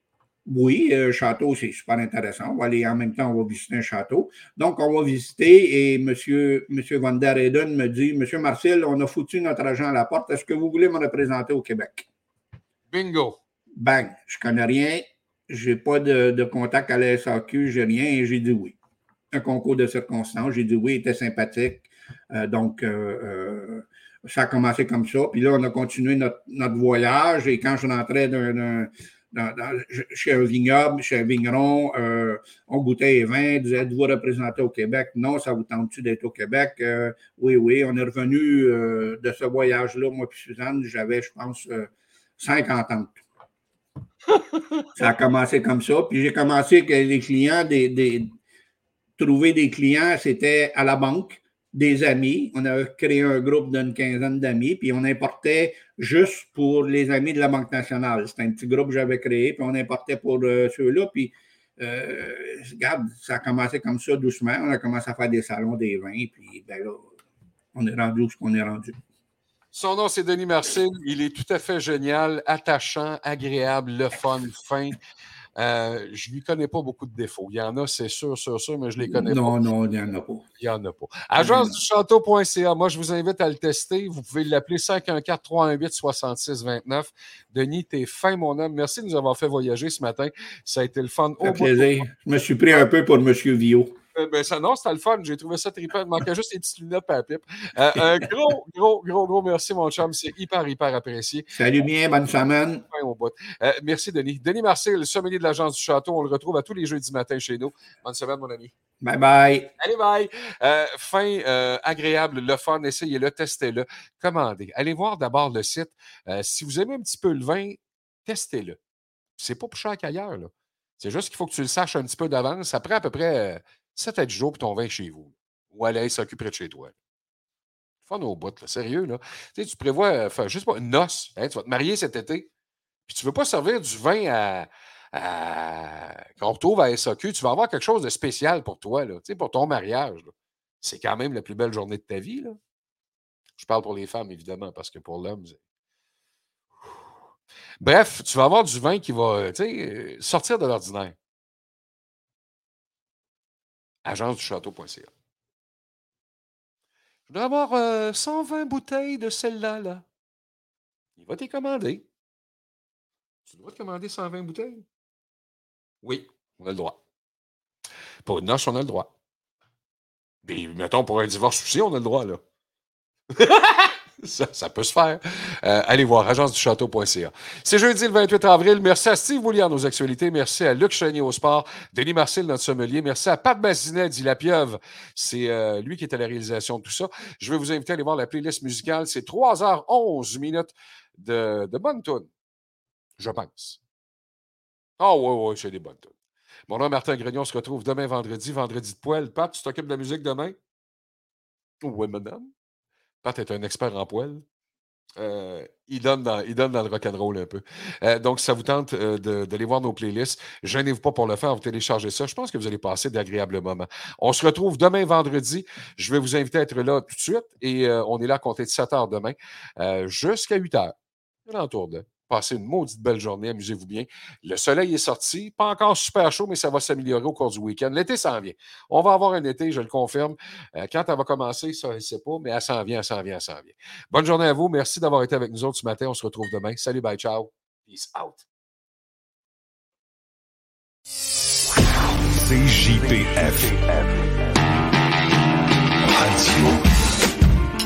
oui, euh, château, c'est super intéressant. On va aller en même temps, on va visiter un château. Donc, on va visiter et M. Monsieur, monsieur Van der Eden me dit Monsieur Marcel, on a foutu notre agent à la porte. Est-ce que vous voulez me représenter au Québec? Bingo. Bang. Je connais rien. Je n'ai pas de, contact à la SAQ, j'ai rien et j'ai dit oui. Un concours de circonstances. J'ai dit oui, il était sympathique. Euh, donc, euh, ça a commencé comme ça. Puis là, on a continué notre, notre voyage et quand je rentrais d'un chez un vignoble, chez un vigneron, euh, on goûtait les vins, disait Êtes-vous représenté au Québec? Non, ça vous tente-tu d'être au Québec? Euh, Oui, oui. On est revenu euh, de ce voyage-là, moi et Suzanne, j'avais, je pense, 50 ans. ça a commencé comme ça. Puis j'ai commencé avec les clients, des, trouver des clients, c'était à la banque des amis. On a créé un groupe d'une quinzaine d'amis, puis on importait juste pour les amis de la Banque nationale. C'était un petit groupe que j'avais créé, puis on importait pour euh, ceux-là. Puis, euh, regarde, ça a commencé comme ça doucement. On a commencé à faire des salons, des vins, puis ben là, on est rendu où ce qu'on est rendu. Son nom, c'est Denis Marcel. Il est tout à fait génial, attachant, agréable, le fun, fin. Euh, je ne lui connais pas beaucoup de défauts. Il y en a, c'est sûr, sûr, sûr, mais je ne les connais non, pas. Non, non, il n'y en a pas. Il n'y en a pas. Agence du château.ca. Moi, je vous invite à le tester. Vous pouvez l'appeler 514-318-6629. Denis, t'es fin, mon homme. Merci de nous avoir fait voyager ce matin. Ça a été le fun. Au plaisir. Je me suis pris un peu pour M. Vio. Euh, ben, ça, non, c'était le fun. J'ai trouvé ça trippant. Il manquait juste les petites lunettes la pipe. Euh, un gros, gros, gros, gros merci, mon chum. C'est hyper, hyper apprécié. Salut bien, bonne semaine. Euh, merci, Denis. Denis Marcel, le sommelier de l'Agence du Château. On le retrouve à tous les jeudis matin chez nous. Bonne semaine, mon ami. Bye bye. Allez, bye. Euh, fin agréable, le fun. Essayez-le, testez-le. Commandez. Allez voir d'abord le site. si vous aimez un petit peu le vin, testez-le. C'est pas plus cher qu'ailleurs. C'est juste qu'il faut que tu le saches un petit peu d'avance. Après à peu près 7 à 10 jours pour ton vin chez vous. Ou aller s'occuper de chez toi. Fun au bout, là. sérieux. Là. Tu, prévois euh, faire juste pas une noce. Hein, tu vas te marier cet été. Puis tu ne veux pas servir du vin à, qu'on retrouve à SAQ. Tu vas avoir quelque chose de spécial pour toi, là, tu sais, pour ton mariage. C'est quand même la plus belle journée de ta vie. Là. Je parle pour les femmes, évidemment, parce que pour l'homme, Bref, tu vas avoir du vin qui va euh, sortir de l'ordinaire agence du château.ca. Je dois avoir 120 euh, bouteilles de celle-là. Là. Il va t'y commander. Tu dois te commander 120 bouteilles? Oui, on a le droit. Pour une noce, on a le droit. Mais mettons, pour un divorce aussi, on a le droit, là. Ça, peut se faire. Euh, allez voir, agence-du-château.ca. C'est jeudi le 28 avril. Merci à Steve Boulier nos actualités. Merci à Luc Chenier au sport. Denis Marcel, notre sommelier. Merci à Pat Bazinet, dit La Pieuvre. C'est euh, lui qui est à la réalisation de tout ça. Je vais vous inviter à aller voir la playlist musicale. C'est 3h11 minutes de, de bonnes tunes. Je pense. Ah oh, oui, oui, c'est des bonnes tunes. Mon nom Martin Grignon. se retrouve demain vendredi, vendredi de poêle. Pat, tu t'occupes de la musique demain? Oui, madame. Pat est un expert en poêle. Euh, il, donne dans, il donne dans le rock'n'roll un peu. Euh, donc, ça vous tente euh, d'aller voir nos playlists. Gênez-vous pas pour le faire, vous téléchargez ça. Je pense que vous allez passer d'agréables moments. On se retrouve demain vendredi. Je vais vous inviter à être là tout de suite et on est là à compter de 7 heures demain jusqu'à 8 heures. Alentour de. Passez une maudite belle journée, amusez-vous bien. Le soleil est sorti, pas encore super chaud, mais ça va s'améliorer au cours du week-end. L'été s'en vient. On va avoir un été, je le confirme. Euh, quand elle va commencer, ça, je ne sais pas, mais elle s'en vient, elle s'en vient, elle s'en vient. Bonne journée à vous. Merci d'avoir été avec nous autres ce matin. On se retrouve demain. Salut, bye, ciao. Peace out. CJPF. Radio.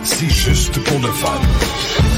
C'est juste pour le fun.